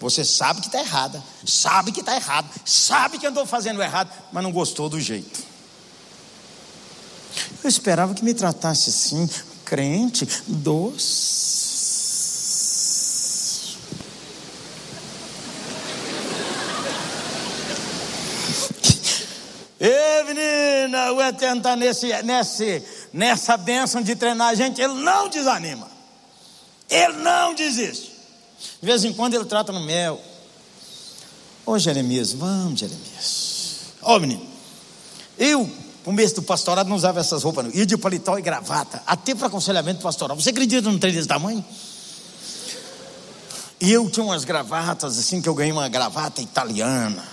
Você sabe que está errada, sabe que está errado, sabe que andou fazendo errado, mas não gostou do jeito. Eu esperava que me tratasse assim, crente, doce. Ei, menina, o Eterno está nesse, nesse, nessa bênção de treinar a gente, ele não desanima, ele não desiste. De vez em quando ele trata no mel. Ô Jeremias, vamos, Jeremias. Ó, menino, eu começo do pastorado não usava essas roupas, não. Ia de paletó e gravata, até para aconselhamento pastoral. Você acredita num trem desse tamanho? E eu tinha umas gravatas assim, que eu ganhei uma gravata italiana.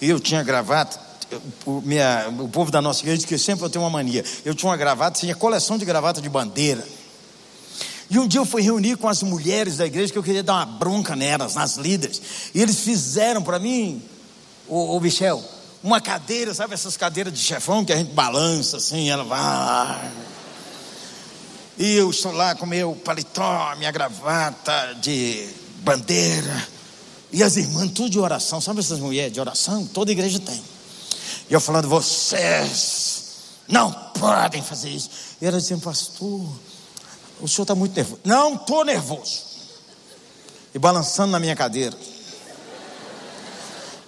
E eu tinha gravata, o, minha, o povo da nossa igreja diz que sempre eu tenho uma mania. Eu tinha uma gravata, tinha coleção de gravata de bandeira. E um dia eu fui reunir com as mulheres da igreja que eu queria dar uma bronca nelas, nas líderes. E eles fizeram para mim, o, o Michel, uma cadeira, sabe essas cadeiras de chefão que a gente balança assim, ela vai. E eu estou lá com meu paletó, minha gravata de bandeira. E as irmãs, tudo de oração. Sabe essas mulheres de oração? Toda igreja tem. E eu falando, vocês não podem fazer isso. E ela dizendo, pastor, o senhor está muito nervoso. Não estou nervoso. E balançando na minha cadeira.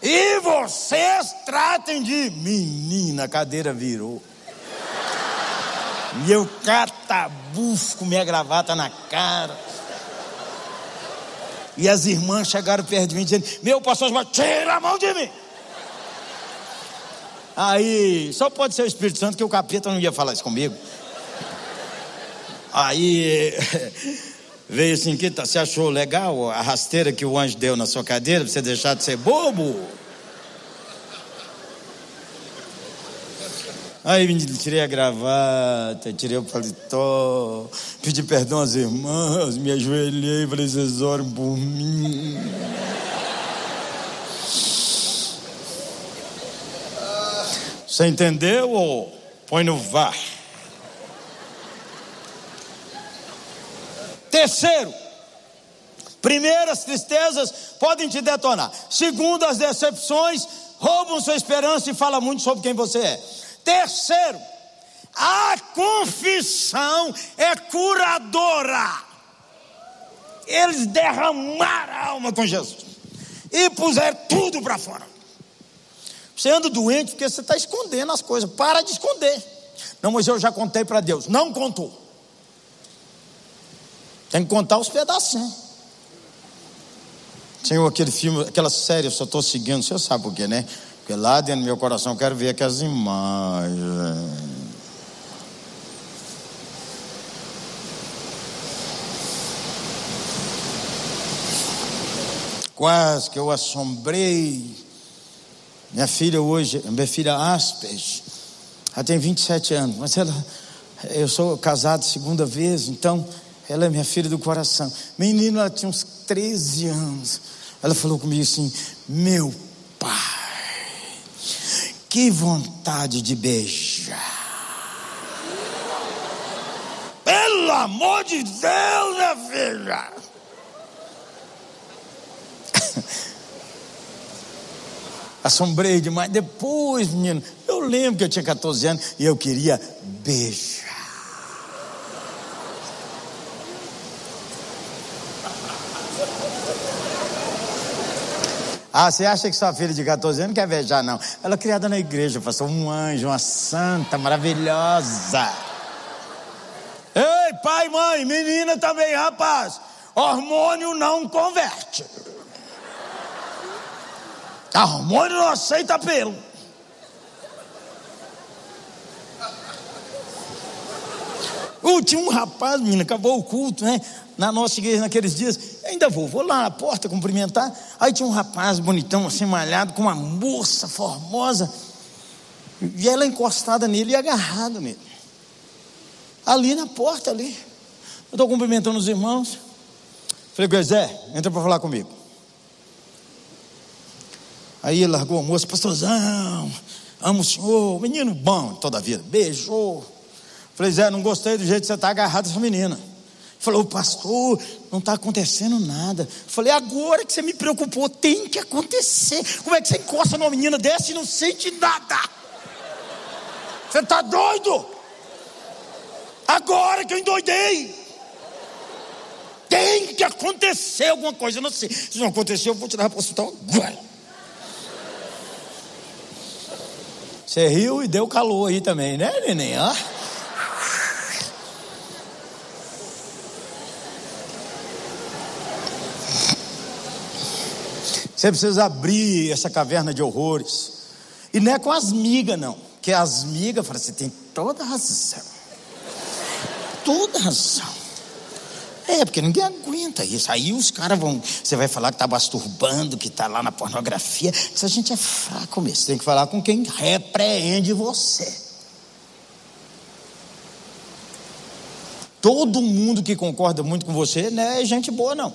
E vocês tratem de. Menina, a cadeira virou. E eu catabufo com minha gravata na cara. E as irmãs chegaram perto de mim dizendo: Meu pastor, tira a mão de mim. Aí, só pode ser o Espírito Santo que o capeta não ia falar isso comigo. Aí [laughs] veio assim: que tá, você achou legal a rasteira que o anjo deu na sua cadeira para você deixar de ser bobo? Aí tirei a gravata, tirei o paletó, pedi perdão às irmãs, me ajoelhei, falei, vocês oram por mim. Você entendeu ou põe no VAR? Terceiro, primeiro, as tristezas podem te detonar. Segundo, as decepções roubam sua esperança e fala muito sobre quem você é. Terceiro, a confissão é curadora. Eles derramaram a alma com Jesus e puseram tudo para fora. Você anda doente porque você está escondendo as coisas. Para de esconder. Não, mas eu já contei para Deus. Não contou. Tem que contar os pedacinhos. Tinha aquele filme, aquela série, eu só estou seguindo, você sabe por quê, né? Porque lá dentro do meu coração eu quero ver aquelas imagens. Quase que eu assombrei. Minha filha hoje, minha filha Aspes, ela tem 27 anos, mas ela, eu sou casado segunda vez, então ela é minha filha do coração. Menina, ela tinha uns 13 anos. Ela falou comigo assim: Meu pai que vontade de beijar. Pelo amor de Deus, minha filha. [laughs] Assombrei demais. Depois, menino, eu lembro que eu tinha 14 anos e eu queria beijar. Ah, você acha que sua filha de 14 anos quer beijar? Não. Ela é criada na igreja, pastor. Um anjo, uma santa maravilhosa. Ei, pai, mãe, menina também, rapaz. Hormônio não converte. Hormônio não aceita pelo. Uh, tinha um rapaz, menina, acabou o culto, né? Na nossa igreja naqueles dias. Ainda vou, vou lá na porta cumprimentar. Aí tinha um rapaz bonitão, assim, malhado, com uma moça formosa. E ela encostada nele e agarrada nele. Ali na porta, ali. Eu estou cumprimentando os irmãos. Falei, Zé, entra para falar comigo. Aí ele largou a moça, pastorzão, amo o senhor, menino bom toda a vida, beijou. Falei, Zé, não gostei do jeito que você está agarrado essa menina. Falou, pastor, não está acontecendo nada. Falei, agora que você me preocupou, tem que acontecer. Como é que você encosta numa menina dessa e não sente nada? Você está doido? Agora que eu endoidei. Tem que acontecer alguma coisa, eu não sei. Se não acontecer, eu vou tirar para o hospital agora. Você riu e deu calor aí também, né, neném? Ah? Você precisa abrir essa caverna de horrores. E não é com as migas, não. Que as migas, falam, você tem toda razão. Toda razão. É, porque ninguém aguenta isso. Aí os caras vão. Você vai falar que está masturbando, que está lá na pornografia. Se a gente é fraco mesmo. Você tem que falar com quem repreende você. Todo mundo que concorda muito com você não é gente boa, não.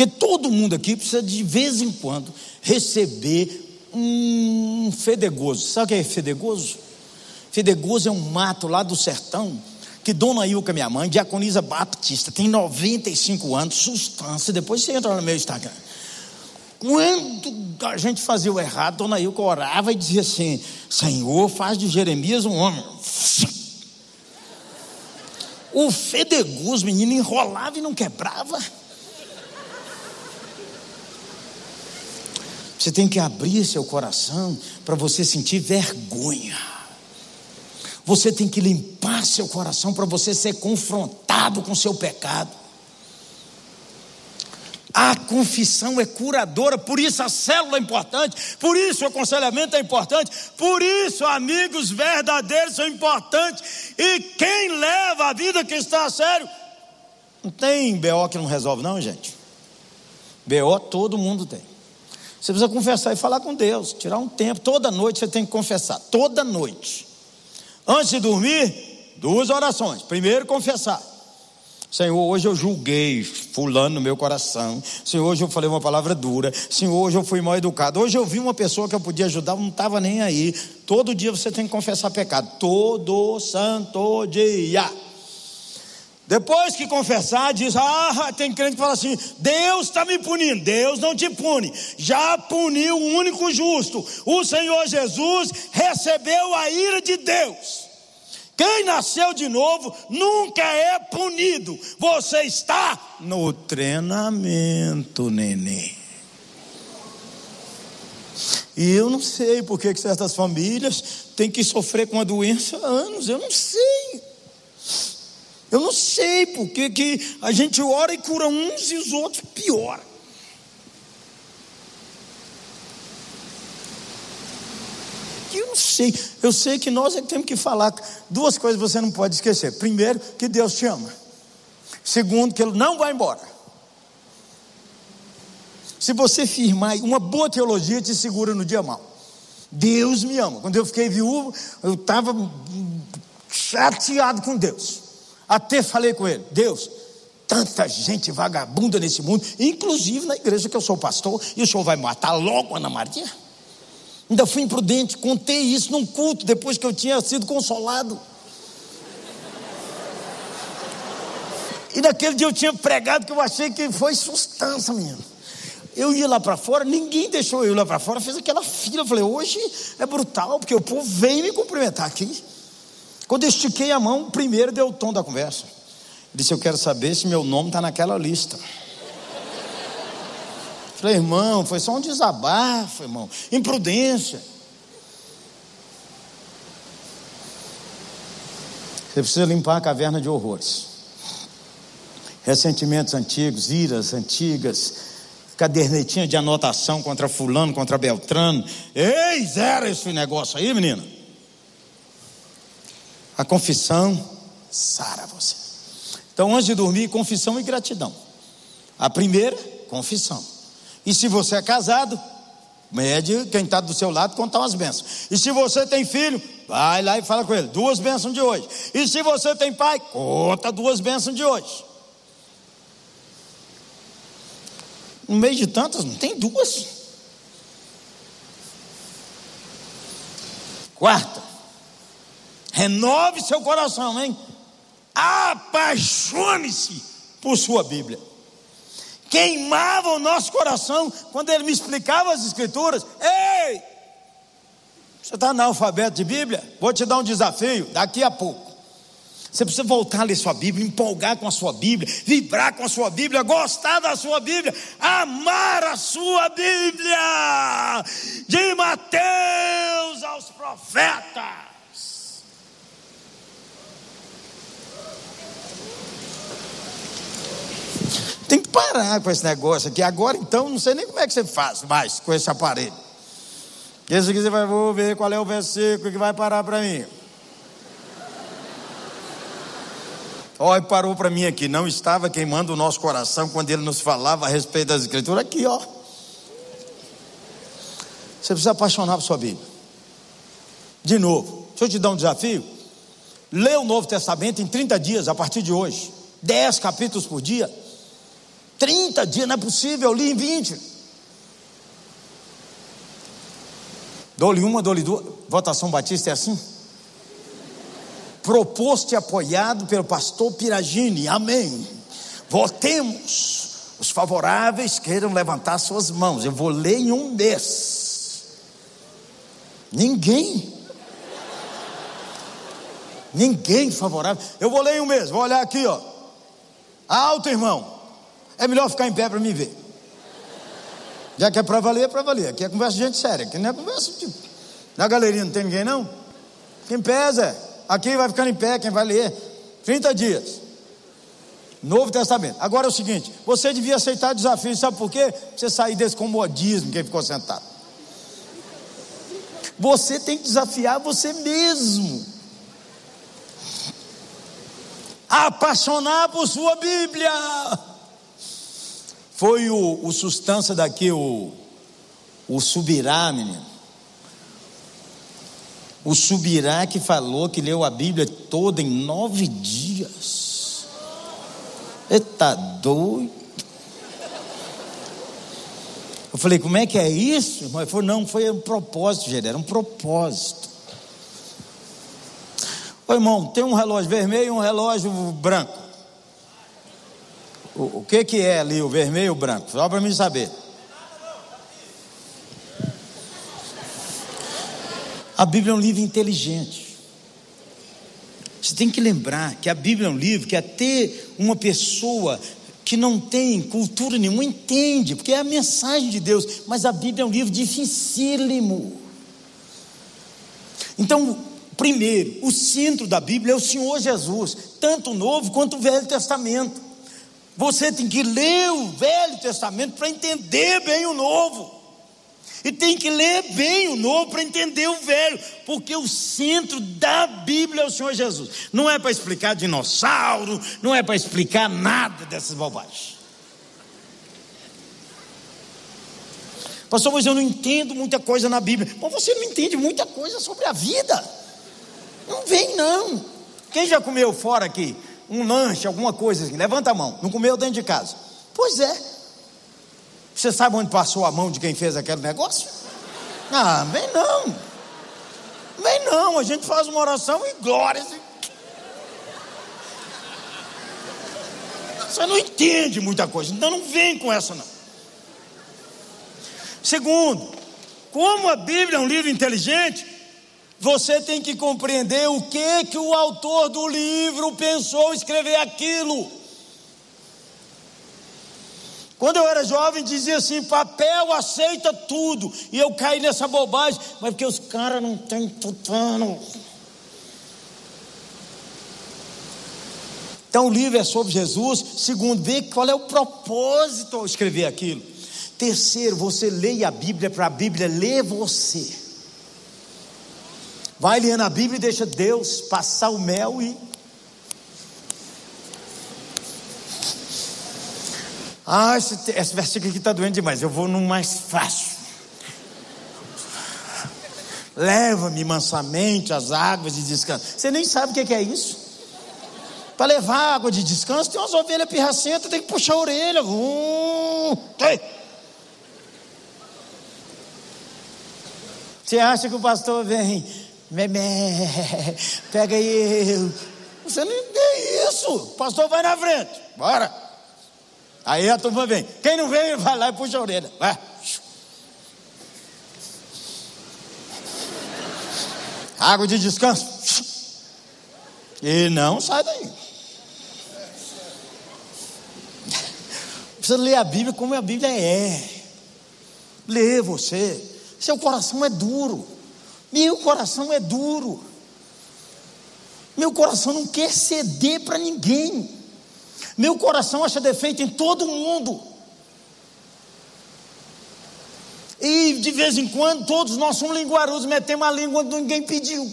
Porque todo mundo aqui precisa de vez em quando receber um fedegoso. Sabe o que é fedegoso? Fedegoso é um mato lá do sertão que Dona Ilka, minha mãe, diaconisa Batista, tem 95 anos, substância. Depois você entra no meu Instagram. Quando a gente fazia o errado, Dona Ilka orava e dizia assim: Senhor, faz de Jeremias um homem. O fedegoso, menino, enrolava e não quebrava. Você tem que abrir seu coração para você sentir vergonha. Você tem que limpar seu coração para você ser confrontado com seu pecado. A confissão é curadora, por isso a célula é importante, por isso o aconselhamento é importante, por isso amigos verdadeiros são importantes. E quem leva a vida que está a sério, não tem BO que não resolve, não, gente. BO todo mundo tem. Você precisa confessar e falar com Deus, tirar um tempo. Toda noite você tem que confessar, toda noite. Antes de dormir, duas orações. Primeiro, confessar. Senhor, hoje eu julguei fulano no meu coração. Senhor, hoje eu falei uma palavra dura. Senhor, hoje eu fui mal educado. Hoje eu vi uma pessoa que eu podia ajudar, não estava nem aí. Todo dia você tem que confessar pecado. Todo santo dia. Depois que confessar, diz: Ah, tem crente que fala assim: Deus está me punindo. Deus não te pune. Já puniu o único justo. O Senhor Jesus recebeu a ira de Deus. Quem nasceu de novo nunca é punido. Você está no treinamento, neném. E eu não sei por que certas famílias têm que sofrer com a doença há anos. Eu não sei. Eu não sei por que, que a gente ora e cura uns e os outros pior. Eu não sei. Eu sei que nós é que temos que falar. Duas coisas você não pode esquecer. Primeiro, que Deus te ama. Segundo, que Ele não vai embora. Se você firmar, uma boa teologia te segura no dia mal. Deus me ama. Quando eu fiquei viúvo, eu estava chateado com Deus. Até falei com ele: Deus, tanta gente vagabunda nesse mundo, inclusive na igreja que eu sou pastor, e o senhor vai matar logo Ana Maria? Ainda fui imprudente, contei isso num culto depois que eu tinha sido consolado. E naquele dia eu tinha pregado que eu achei que foi sustância, menino. Eu ia lá para fora, ninguém deixou eu ir lá para fora, fez aquela fila. Eu falei, hoje é brutal, porque o povo veio me cumprimentar aqui. Quando eu estiquei a mão, primeiro deu o tom da conversa. Disse: Eu quero saber se meu nome está naquela lista. Falei, irmão, foi só um desabafo, irmão. Imprudência. Você precisa limpar a caverna de horrores. Ressentimentos antigos, iras antigas, cadernetinha de anotação contra fulano, contra Beltrano. Ei, zero esse negócio aí, menina. A confissão sara você. Então, antes de dormir, confissão e gratidão. A primeira, confissão. E se você é casado, mede quem está do seu lado contar umas bênçãos. E se você tem filho, vai lá e fala com ele, duas bênçãos de hoje. E se você tem pai, conta duas bênçãos de hoje. No meio de tantas, não tem duas. Quarta, renove seu coração, hein? Apaixone-se por sua Bíblia queimava o nosso coração quando ele me explicava as Escrituras. Ei, você está analfabeto de Bíblia? Vou te dar um desafio daqui a pouco. Você precisa voltar a ler sua Bíblia, empolgar com a sua Bíblia, vibrar com a sua Bíblia, gostar da sua Bíblia, amar a sua Bíblia, de Mateus aos profetas. Tem que parar com esse negócio aqui. Agora, então, não sei nem como é que você faz mais com esse aparelho. Esse aqui você vai vou ver qual é o versículo que vai parar para mim. Olha, parou para mim aqui. Não estava queimando o nosso coração quando ele nos falava a respeito das Escrituras. Aqui, ó. Você precisa apaixonar por sua Bíblia. De novo, deixa eu te dar um desafio. Lê o Novo Testamento em 30 dias, a partir de hoje. 10 capítulos por dia. 30 dias, não é possível, eu li em 20. Dou-lhe uma, dou-lhe duas. Votação Batista é assim? Proposto e apoiado pelo pastor Piragini. Amém. Votemos. Os favoráveis queiram levantar suas mãos. Eu vou ler em um mês. Ninguém. Ninguém favorável. Eu vou ler em um mês. Vou olhar aqui, ó. Alto, irmão. É melhor ficar em pé para me ver. Já que é para valer, é para valer. Aqui é conversa de gente séria. Aqui não é conversa tipo. Na galeria não tem ninguém, não? Quem pesa? Aqui vai ficando em pé, quem vai ler. 30 dias. Novo Testamento. Agora é o seguinte: você devia aceitar desafio, sabe por quê? Você sair desse comodismo, quem ficou sentado. Você tem que desafiar você mesmo. Apaixonar por sua Bíblia. Foi o, o sustância daqui, o, o Subirá, menino. O Subirá que falou que leu a Bíblia toda em nove dias. Está doido? Eu falei, como é que é isso? Ele falou, não, foi um propósito, gente, era um propósito. Ô irmão, tem um relógio vermelho e um relógio branco. O, o que, que é ali, o vermelho e o branco? Só para mim saber. A Bíblia é um livro inteligente. Você tem que lembrar que a Bíblia é um livro que até uma pessoa que não tem cultura nenhuma entende, porque é a mensagem de Deus, mas a Bíblia é um livro dificílimo. Então, primeiro, o centro da Bíblia é o Senhor Jesus, tanto o Novo quanto o Velho Testamento. Você tem que ler o Velho Testamento para entender bem o Novo. E tem que ler bem o Novo para entender o Velho, porque o centro da Bíblia é o Senhor Jesus. Não é para explicar dinossauro, não é para explicar nada dessas bobagens. Pastor, mas eu não entendo muita coisa na Bíblia. Mas você não entende muita coisa sobre a vida. Não vem, não. Quem já comeu fora aqui? Um lanche, alguma coisa assim, levanta a mão. Não comeu dentro de casa. Pois é. Você sabe onde passou a mão de quem fez aquele negócio? Ah, vem não. Vem não, a gente faz uma oração e glória. Você não entende muita coisa, então não vem com essa não. Segundo, como a Bíblia é um livro inteligente, você tem que compreender o que que o autor do livro pensou escrever aquilo. Quando eu era jovem, dizia assim: papel aceita tudo. E eu caí nessa bobagem, mas porque os caras não têm tutano. Então o livro é sobre Jesus. Segundo, ver qual é o propósito ao escrever aquilo. Terceiro, você leia a Bíblia para a Bíblia ler você. Vai lendo a Bíblia e deixa Deus passar o mel e. Ah, esse, esse versículo aqui está doendo demais. Eu vou no mais fácil. Leva-me mansamente às águas de descanso. Você nem sabe o que é isso. Para levar água de descanso, tem umas ovelhas pirracentas, tem que puxar a orelha. Uh, Você acha que o pastor vem Memé, pega eu. Você não tem isso. O pastor vai na frente. Bora. Aí a turma vem. Quem não vem, vai lá e puxa a orelha. Vai. Água de descanso. E não sai daí. Precisa ler a Bíblia como a Bíblia é. Lê você. Seu coração é duro. Meu coração é duro. Meu coração não quer ceder para ninguém. Meu coração acha defeito em todo mundo. E de vez em quando, todos nós somos linguarudos, metemos a língua onde ninguém pediu.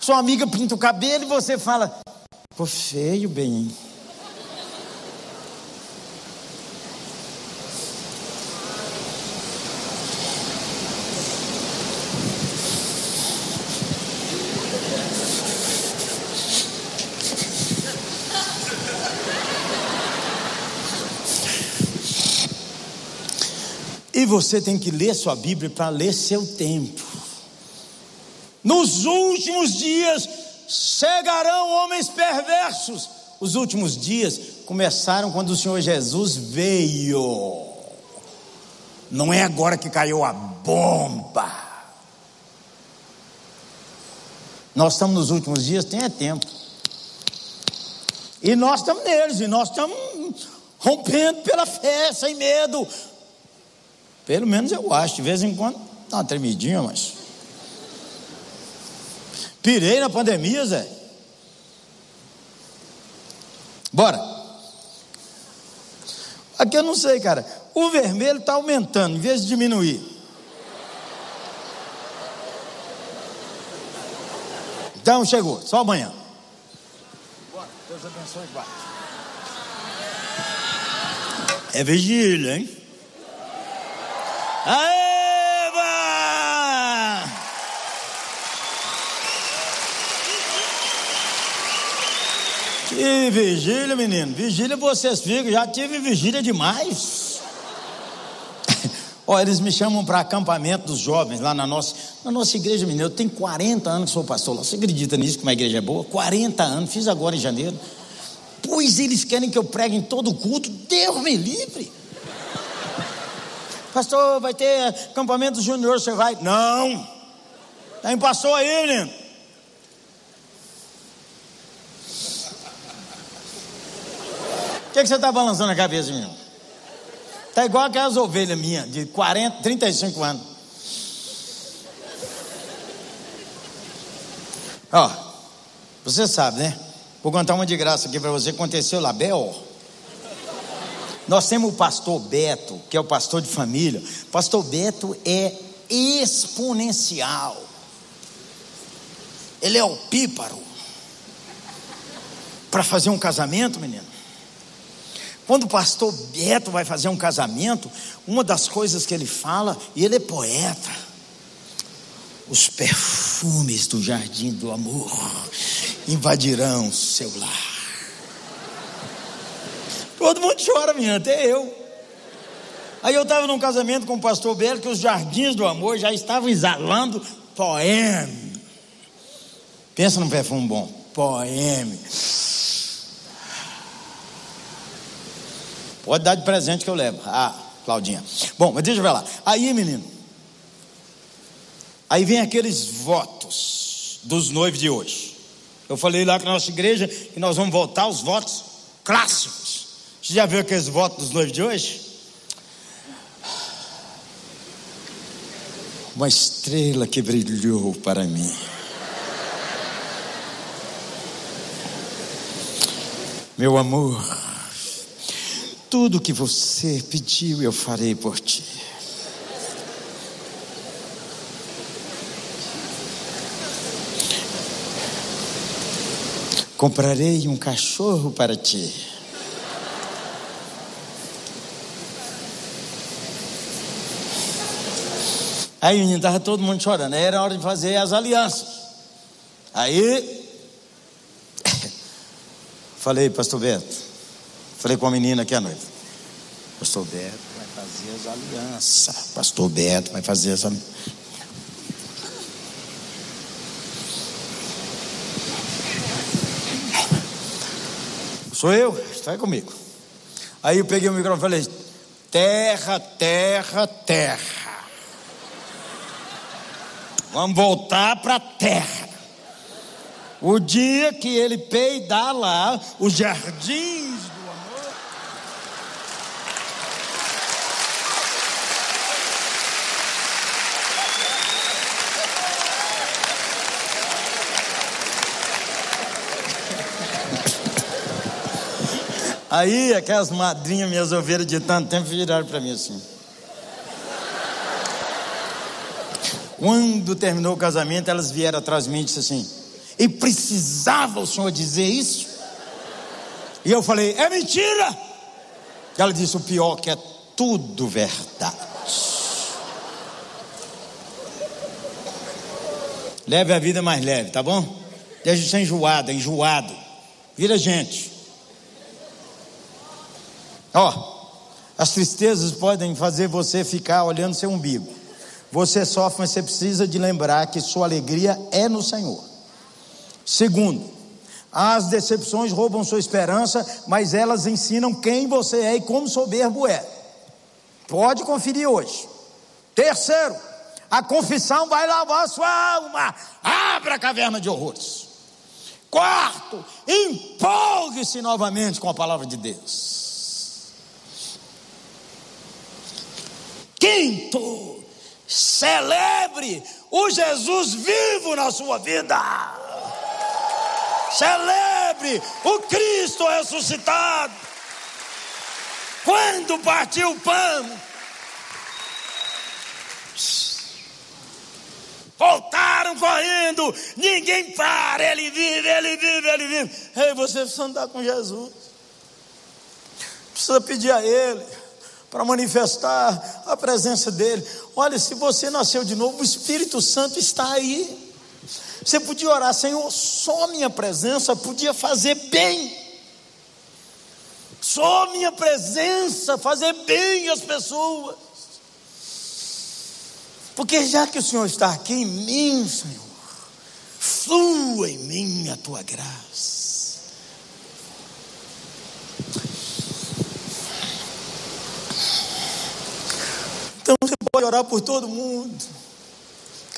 Sua amiga pinta o cabelo e você fala: Ficou feio, bem. E você tem que ler sua Bíblia para ler seu tempo. Nos últimos dias chegarão homens perversos. Os últimos dias começaram quando o Senhor Jesus veio. Não é agora que caiu a bomba. Nós estamos nos últimos dias, tem é tempo. E nós estamos neles, e nós estamos rompendo pela fé, sem medo, pelo menos eu acho, de vez em quando dá uma tremidinha, mas. Pirei na pandemia, Zé. Bora. Aqui eu não sei, cara. O vermelho está aumentando em vez de diminuir. Então chegou, só amanhã. Bora, Deus abençoe, guarda. É vigília, hein? Aeba! Que vigília, menino. Vigília vocês ficam. Já tive vigília demais. [laughs] Ó, eles me chamam para acampamento dos jovens lá na nossa, na nossa igreja, menino. Eu tenho 40 anos que sou pastor lá. Você acredita nisso, que uma igreja é boa? 40 anos, fiz agora em janeiro. Pois eles querem que eu pregue em todo culto. Deus me livre. Pastor, vai ter acampamento júnior, você vai? Não. Tem pastor aí, menino. O que, que você está balançando a cabeça, menino? Está igual aquelas ovelhas minhas, de 40, 35 anos. Ó, você sabe, né? Vou contar uma de graça aqui para você. Aconteceu lá, B.O. Nós temos o pastor Beto, que é o pastor de família. Pastor Beto é exponencial. Ele é o píparo. Para fazer um casamento, menino. Quando o pastor Beto vai fazer um casamento, uma das coisas que ele fala, e ele é poeta, os perfumes do jardim do amor invadirão seu lar. Todo mundo chora, menina, até eu. Aí eu estava num casamento com o pastor Belo que os jardins do amor já estavam exalando poema. Pensa num perfume bom. Poema. Pode dar de presente que eu levo. Ah, Claudinha. Bom, mas deixa eu ver lá. Aí, menino. Aí vem aqueles votos dos noivos de hoje. Eu falei lá com a nossa igreja que nós vamos voltar aos votos clássicos. Você já viu aqueles votos dos noivos de hoje? Uma estrela que brilhou para mim. Meu amor, tudo que você pediu eu farei por ti. Comprarei um cachorro para ti. Aí, menino, estava todo mundo chorando. Aí era hora de fazer as alianças. Aí, [laughs] falei, pastor Beto, falei com a menina aqui à noite. Pastor Beto vai fazer as alianças. Pastor Beto vai fazer as alianças. Sou eu, está comigo. Aí eu peguei o microfone e falei: terra, terra, terra. Vamos voltar para a terra. O dia que ele peidar lá, os jardins do amor. Aí aquelas madrinhas, minhas ovelhas de tanto tempo viraram para mim assim. Quando terminou o casamento, elas vieram atrás de mim e disseram assim: E precisava o senhor dizer isso? E eu falei: É mentira! Ela disse: O pior que é tudo verdade. Leve a vida mais leve, tá bom? Deixa de ser enjoado, enjoado. Vira gente. Ó, as tristezas podem fazer você ficar olhando seu umbigo. Você sofre, mas você precisa de lembrar que sua alegria é no Senhor. Segundo, as decepções roubam sua esperança, mas elas ensinam quem você é e como soberbo é. Pode conferir hoje. Terceiro, a confissão vai lavar sua alma. Abra a caverna de horrores. Quarto, empolgue-se novamente com a palavra de Deus. Quinto, celebre o Jesus vivo na sua vida. Celebre o Cristo ressuscitado. Quando partiu o pão, voltaram correndo, ninguém para, ele vive, ele vive, ele vive. Ei, você precisa andar com Jesus, precisa pedir a Ele para manifestar a presença dele. Olha, se você nasceu de novo, o Espírito Santo está aí. Você podia orar, Senhor, só minha presença podia fazer bem. Só minha presença fazer bem às pessoas. Porque já que o Senhor está aqui em mim, Senhor, flua em mim a tua graça. Então você pode orar por todo mundo.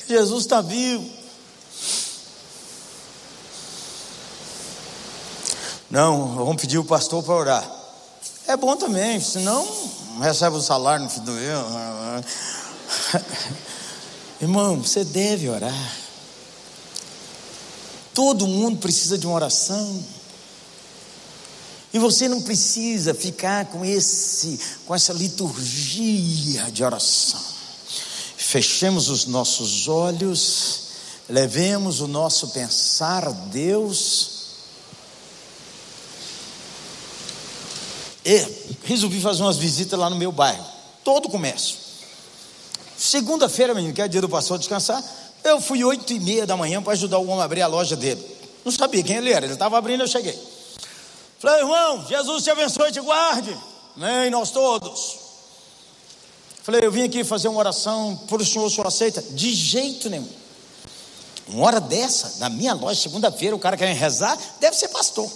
Que Jesus está vivo. Não, vamos pedir o pastor para orar. É bom também, senão recebe o salário no fim do ano. [laughs] Irmão, você deve orar. Todo mundo precisa de uma oração. E você não precisa ficar com esse, com essa liturgia de oração. Fechemos os nossos olhos, levemos o nosso pensar a Deus. E resolvi fazer umas visitas lá no meu bairro, todo comércio. Segunda-feira, menino, que é dia do pastor descansar, eu fui oito e meia da manhã para ajudar o homem a abrir a loja dele. Não sabia quem ele era, ele estava abrindo, eu cheguei. Falei, irmão, Jesus te abençoe e te guarde. Nem nós todos. Falei, eu vim aqui fazer uma oração por o senhor, o senhor aceita? De jeito nenhum. Uma hora dessa, na minha loja, segunda-feira, o cara quer rezar, deve ser pastor.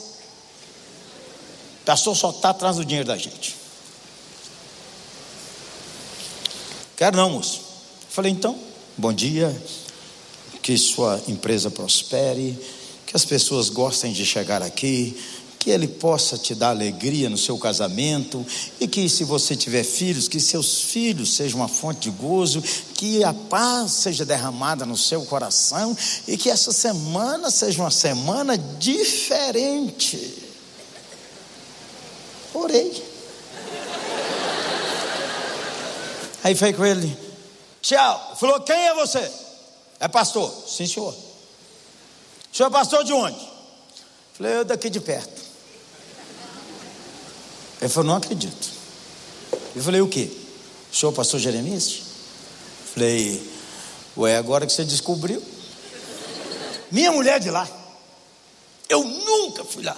Pastor só está atrás do dinheiro da gente. Quero não, moço. Falei, então, bom dia, que sua empresa prospere, que as pessoas gostem de chegar aqui, que Ele possa te dar alegria no seu casamento e que, se você tiver filhos, que seus filhos sejam uma fonte de gozo, que a paz seja derramada no seu coração e que essa semana seja uma semana diferente. Orei. Aí foi com ele, tchau. Falou: Quem é você? É pastor. Sim, senhor. O senhor é pastor de onde? Falei: Eu daqui de perto. Ele falou, não acredito. Eu falei, o quê? O senhor pastor Jeremias? Falei, ué, agora que você descobriu. Minha mulher de lá. Eu nunca fui lá.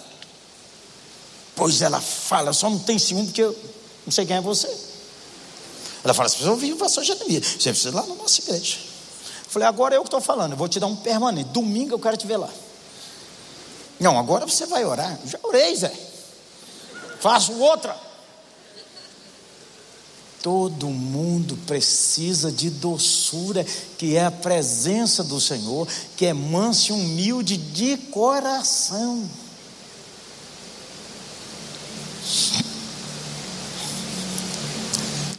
Pois ela fala, só não tem ciúme porque eu não sei quem é você. Ela fala, você precisa ouvir o pastor Jeremias. Você precisa ir lá na nossa igreja. Eu falei, agora é eu que estou falando, eu vou te dar um permanente. Domingo eu quero te ver lá. Não, agora você vai orar. Já orei, Zé faço outra. Todo mundo precisa de doçura, que é a presença do Senhor, que é manso e humilde de coração.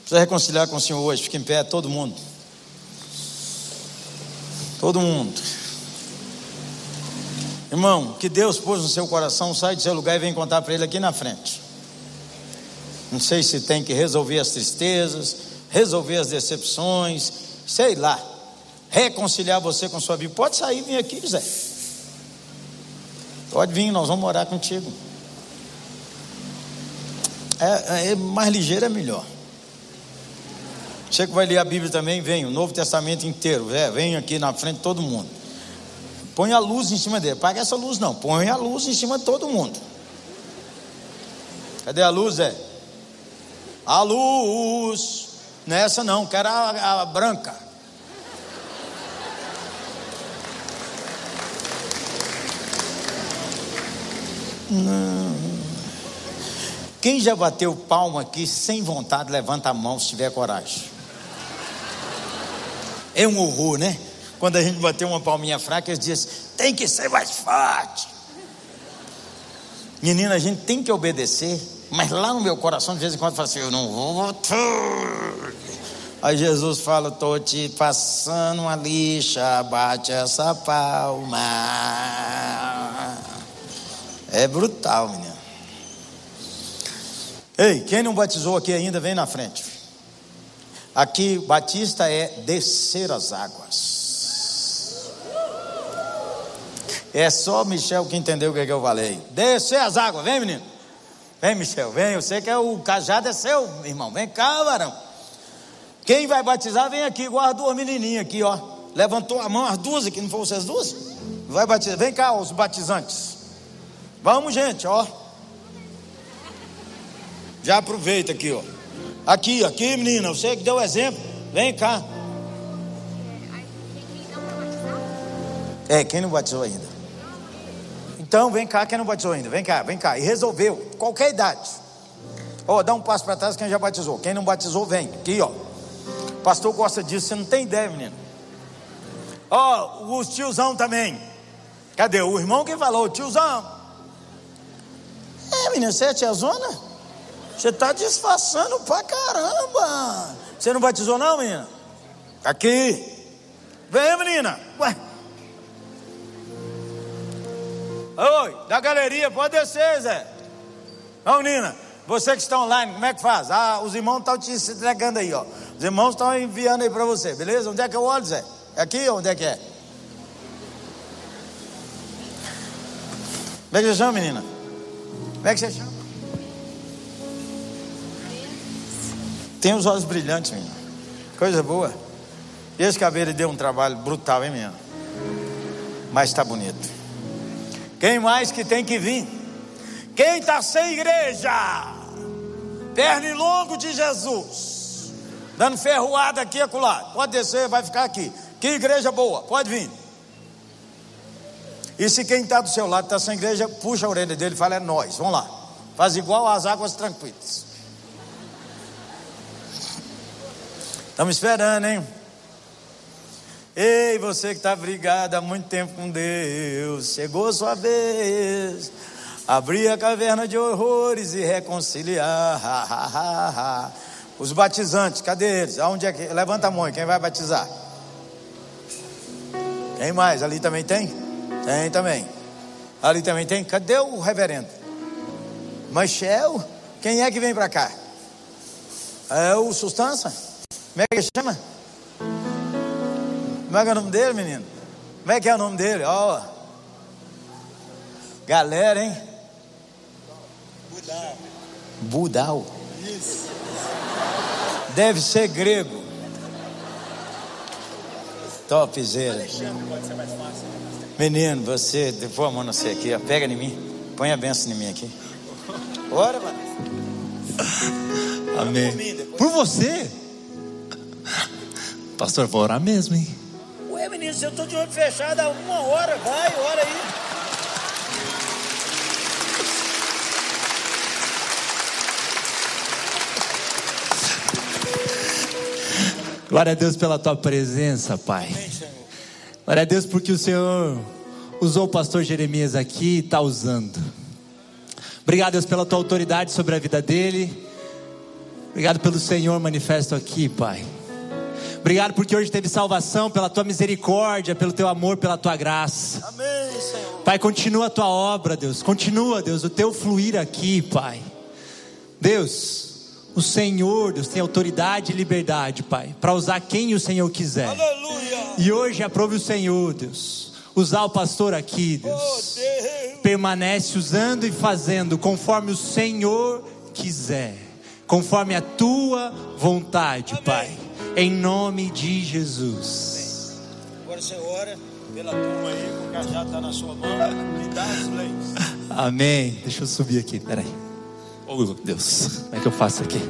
Precisa reconciliar com o Senhor hoje, fique em pé, todo mundo. Todo mundo. Irmão, que Deus pôs no seu coração, sai do seu lugar e vem contar para ele aqui na frente. Não sei se tem que resolver as tristezas, resolver as decepções, sei lá. reconciliar você com sua vida. Pode sair vir aqui, Zé. Pode vir, nós vamos morar contigo. É, é mais ligeiro é melhor. Você que vai ler a Bíblia também, vem, o Novo Testamento inteiro, é, vem aqui na frente todo mundo. Põe a luz em cima dele. Paga essa luz não, põe a luz em cima de todo mundo. Cadê a luz, é? A luz. Não é essa não, quero a, a branca. Não. Quem já bateu palma aqui sem vontade, levanta a mão se tiver coragem. É um horror, né? Quando a gente bateu uma palminha fraca, eles dizem: tem que ser mais forte. Menina, a gente tem que obedecer, mas lá no meu coração, de vez em quando, fala assim: eu não vou. Aí Jesus fala: estou te passando uma lixa, bate essa palma. É brutal, menina. Ei, quem não batizou aqui ainda, vem na frente. Aqui, batista é descer as águas. É só Michel que entendeu o que, é que eu falei. Descer as águas, vem menino. Vem, Michel, vem. Eu sei que é o cajado é seu, irmão. Vem cá, varão. Quem vai batizar, vem aqui, guarda duas menininhas aqui, ó. Levantou a mão, as duas aqui, não foram vocês duas? Vai batizar. Vem cá, os batizantes. Vamos, gente, ó. Já aproveita aqui, ó. Aqui, aqui, menina, você que deu o exemplo. Vem cá. É, quem não batizou ainda? Então, vem cá, quem não batizou ainda? Vem cá, vem cá. E resolveu, qualquer idade. Ó, oh, dá um passo para trás quem já batizou. Quem não batizou, vem. Aqui, ó. O pastor gosta disso, você não tem ideia, menino. Ó, oh, os tiozão também. Cadê? O irmão que falou, tiozão. É, menino, você é tiazona? Você está disfarçando pra caramba. Você não batizou, não, menina? Aqui. Vem, menina. Ué. Oi, da galeria, pode descer, Zé. Ô, menina, você que está online, como é que faz? Ah, os irmãos estão te entregando aí, ó. Os irmãos estão enviando aí para você, beleza? Onde é que eu olho, Zé? É aqui ou onde é que é? Como é que você chama, menina? Como é que você chama? Tem os olhos brilhantes, menina. Coisa boa. E esse cabelo deu um trabalho brutal, hein, menina? Mas está bonito. Quem mais que tem que vir? Quem está sem igreja? Pernilongo de Jesus. Dando ferroada aqui e acolá. Pode descer, vai ficar aqui. Que igreja boa, pode vir. E se quem está do seu lado está sem igreja, puxa a orelha dele e fala: é nós, vamos lá. Faz igual às águas tranquilas. Estamos esperando, hein? Ei, você que está brigado há muito tempo com Deus, chegou sua vez. Abrir a caverna de horrores e reconciliar. Ha, ha, ha, Os batizantes, cadê eles? Aonde é que? Levanta a mão, quem vai batizar? Quem mais? Ali também tem? Tem também. Ali também tem? Cadê o reverendo? Michel? Quem é que vem para cá? É o Sustância? Como é que chama? Como é que é o nome dele, menino? Como é que é o nome dele? Ó. Oh. Galera, hein? Budal. Budal. Isso. Deve ser grego. Topzera. Menino, você, põe a mão no você aqui, ó. Pega em mim. Põe a benção em mim aqui. Bora, mano. Amém. Por você? Pastor, vou orar mesmo, hein? Se eu estou de olho fechado há uma hora, vai, ora aí. Glória a Deus pela tua presença, Pai. Glória a Deus porque o Senhor usou o pastor Jeremias aqui e está usando. Obrigado, Deus, pela tua autoridade sobre a vida dele. Obrigado pelo Senhor manifesto aqui, Pai. Obrigado porque hoje teve salvação pela tua misericórdia, pelo teu amor, pela tua graça. Amém, Senhor. Pai, continua a tua obra, Deus. Continua, Deus, o teu fluir aqui, Pai. Deus, O Senhor, Deus, tem autoridade e liberdade, Pai, para usar quem o Senhor quiser. Aleluia. E hoje aprove o Senhor, Deus, usar o pastor aqui, Deus. Oh, Deus. Permanece usando e fazendo conforme o Senhor quiser, conforme a tua vontade, Amém. Pai. Em nome de Jesus. Agora você ora pela turma aí, o cajado está na sua mão. Me dá as leis. Amém. Deixa eu subir aqui, peraí. Oh, Deus, como é que eu faço aqui?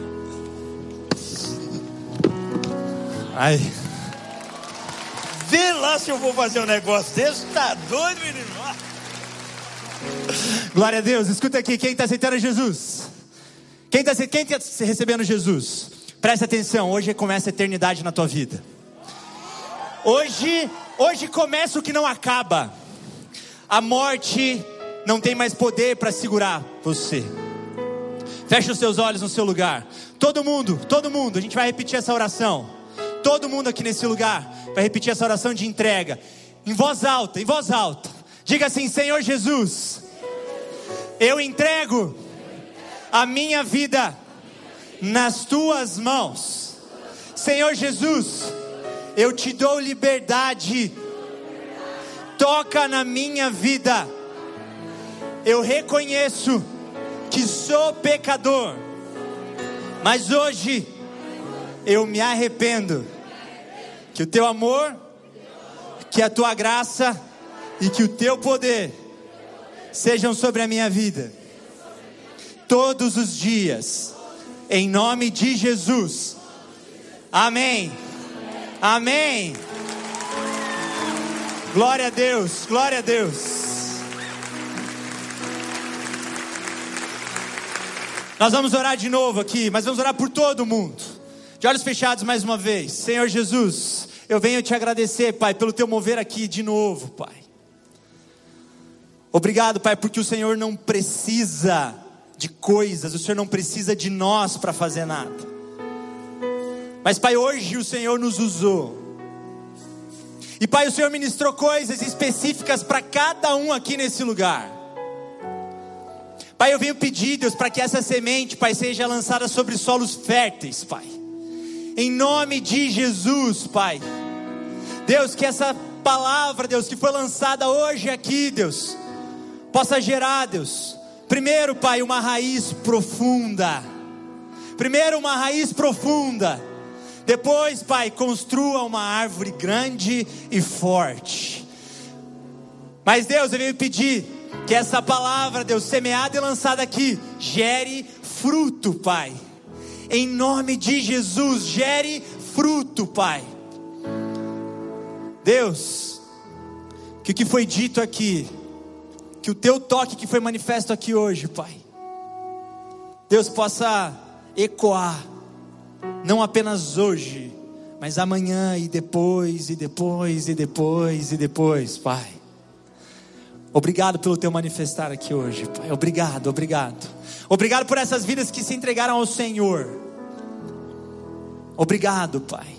Ai, Vê lá se eu vou fazer um negócio desse. Tá doido, menino? glória a Deus. Escuta aqui, quem está aceitando Jesus? Quem está quem tá recebendo Jesus? Presta atenção, hoje começa a eternidade na tua vida. Hoje, hoje começa o que não acaba. A morte não tem mais poder para segurar você. Feche os seus olhos no seu lugar. Todo mundo, todo mundo, a gente vai repetir essa oração. Todo mundo aqui nesse lugar vai repetir essa oração de entrega. Em voz alta, em voz alta. Diga assim: Senhor Jesus, eu entrego a minha vida nas tuas mãos. Senhor Jesus, eu te dou liberdade. Toca na minha vida. Eu reconheço que sou pecador, mas hoje eu me arrependo. Que o teu amor, que a tua graça e que o teu poder sejam sobre a minha vida todos os dias, em nome de Jesus. Amém. Amém. Glória a Deus, glória a Deus. Nós vamos orar de novo aqui, mas vamos orar por todo mundo. De olhos fechados mais uma vez. Senhor Jesus, eu venho te agradecer, Pai, pelo teu mover aqui de novo, Pai. Obrigado, Pai, porque o Senhor não precisa de coisas, o Senhor não precisa de nós para fazer nada. Mas, Pai, hoje o Senhor nos usou. E, Pai, o Senhor ministrou coisas específicas para cada um aqui nesse lugar. Pai, eu venho pedir, Deus, para que essa semente, Pai, seja lançada sobre solos férteis, Pai. Em nome de Jesus, Pai. Deus, que essa palavra, Deus, que foi lançada hoje aqui, Deus, possa gerar, Deus, primeiro, Pai, uma raiz profunda. Primeiro, uma raiz profunda. Depois, Pai, construa uma árvore grande e forte. Mas, Deus, eu venho pedir que essa palavra, Deus, semeada e lançada aqui, gere fruto, Pai. Em nome de Jesus, gere fruto, Pai. Deus, que o que foi dito aqui, que o teu toque que foi manifesto aqui hoje, Pai, Deus possa ecoar, não apenas hoje, mas amanhã e depois, e depois, e depois, e depois, Pai. Obrigado pelo teu manifestar aqui hoje, Pai. Obrigado, obrigado. Obrigado por essas vidas que se entregaram ao Senhor. Obrigado, Pai.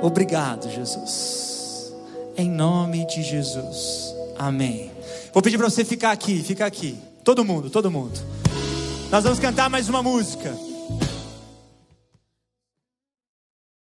Obrigado, Jesus. Em nome de Jesus. Amém. Vou pedir para você ficar aqui, ficar aqui. Todo mundo, todo mundo. Nós vamos cantar mais uma música.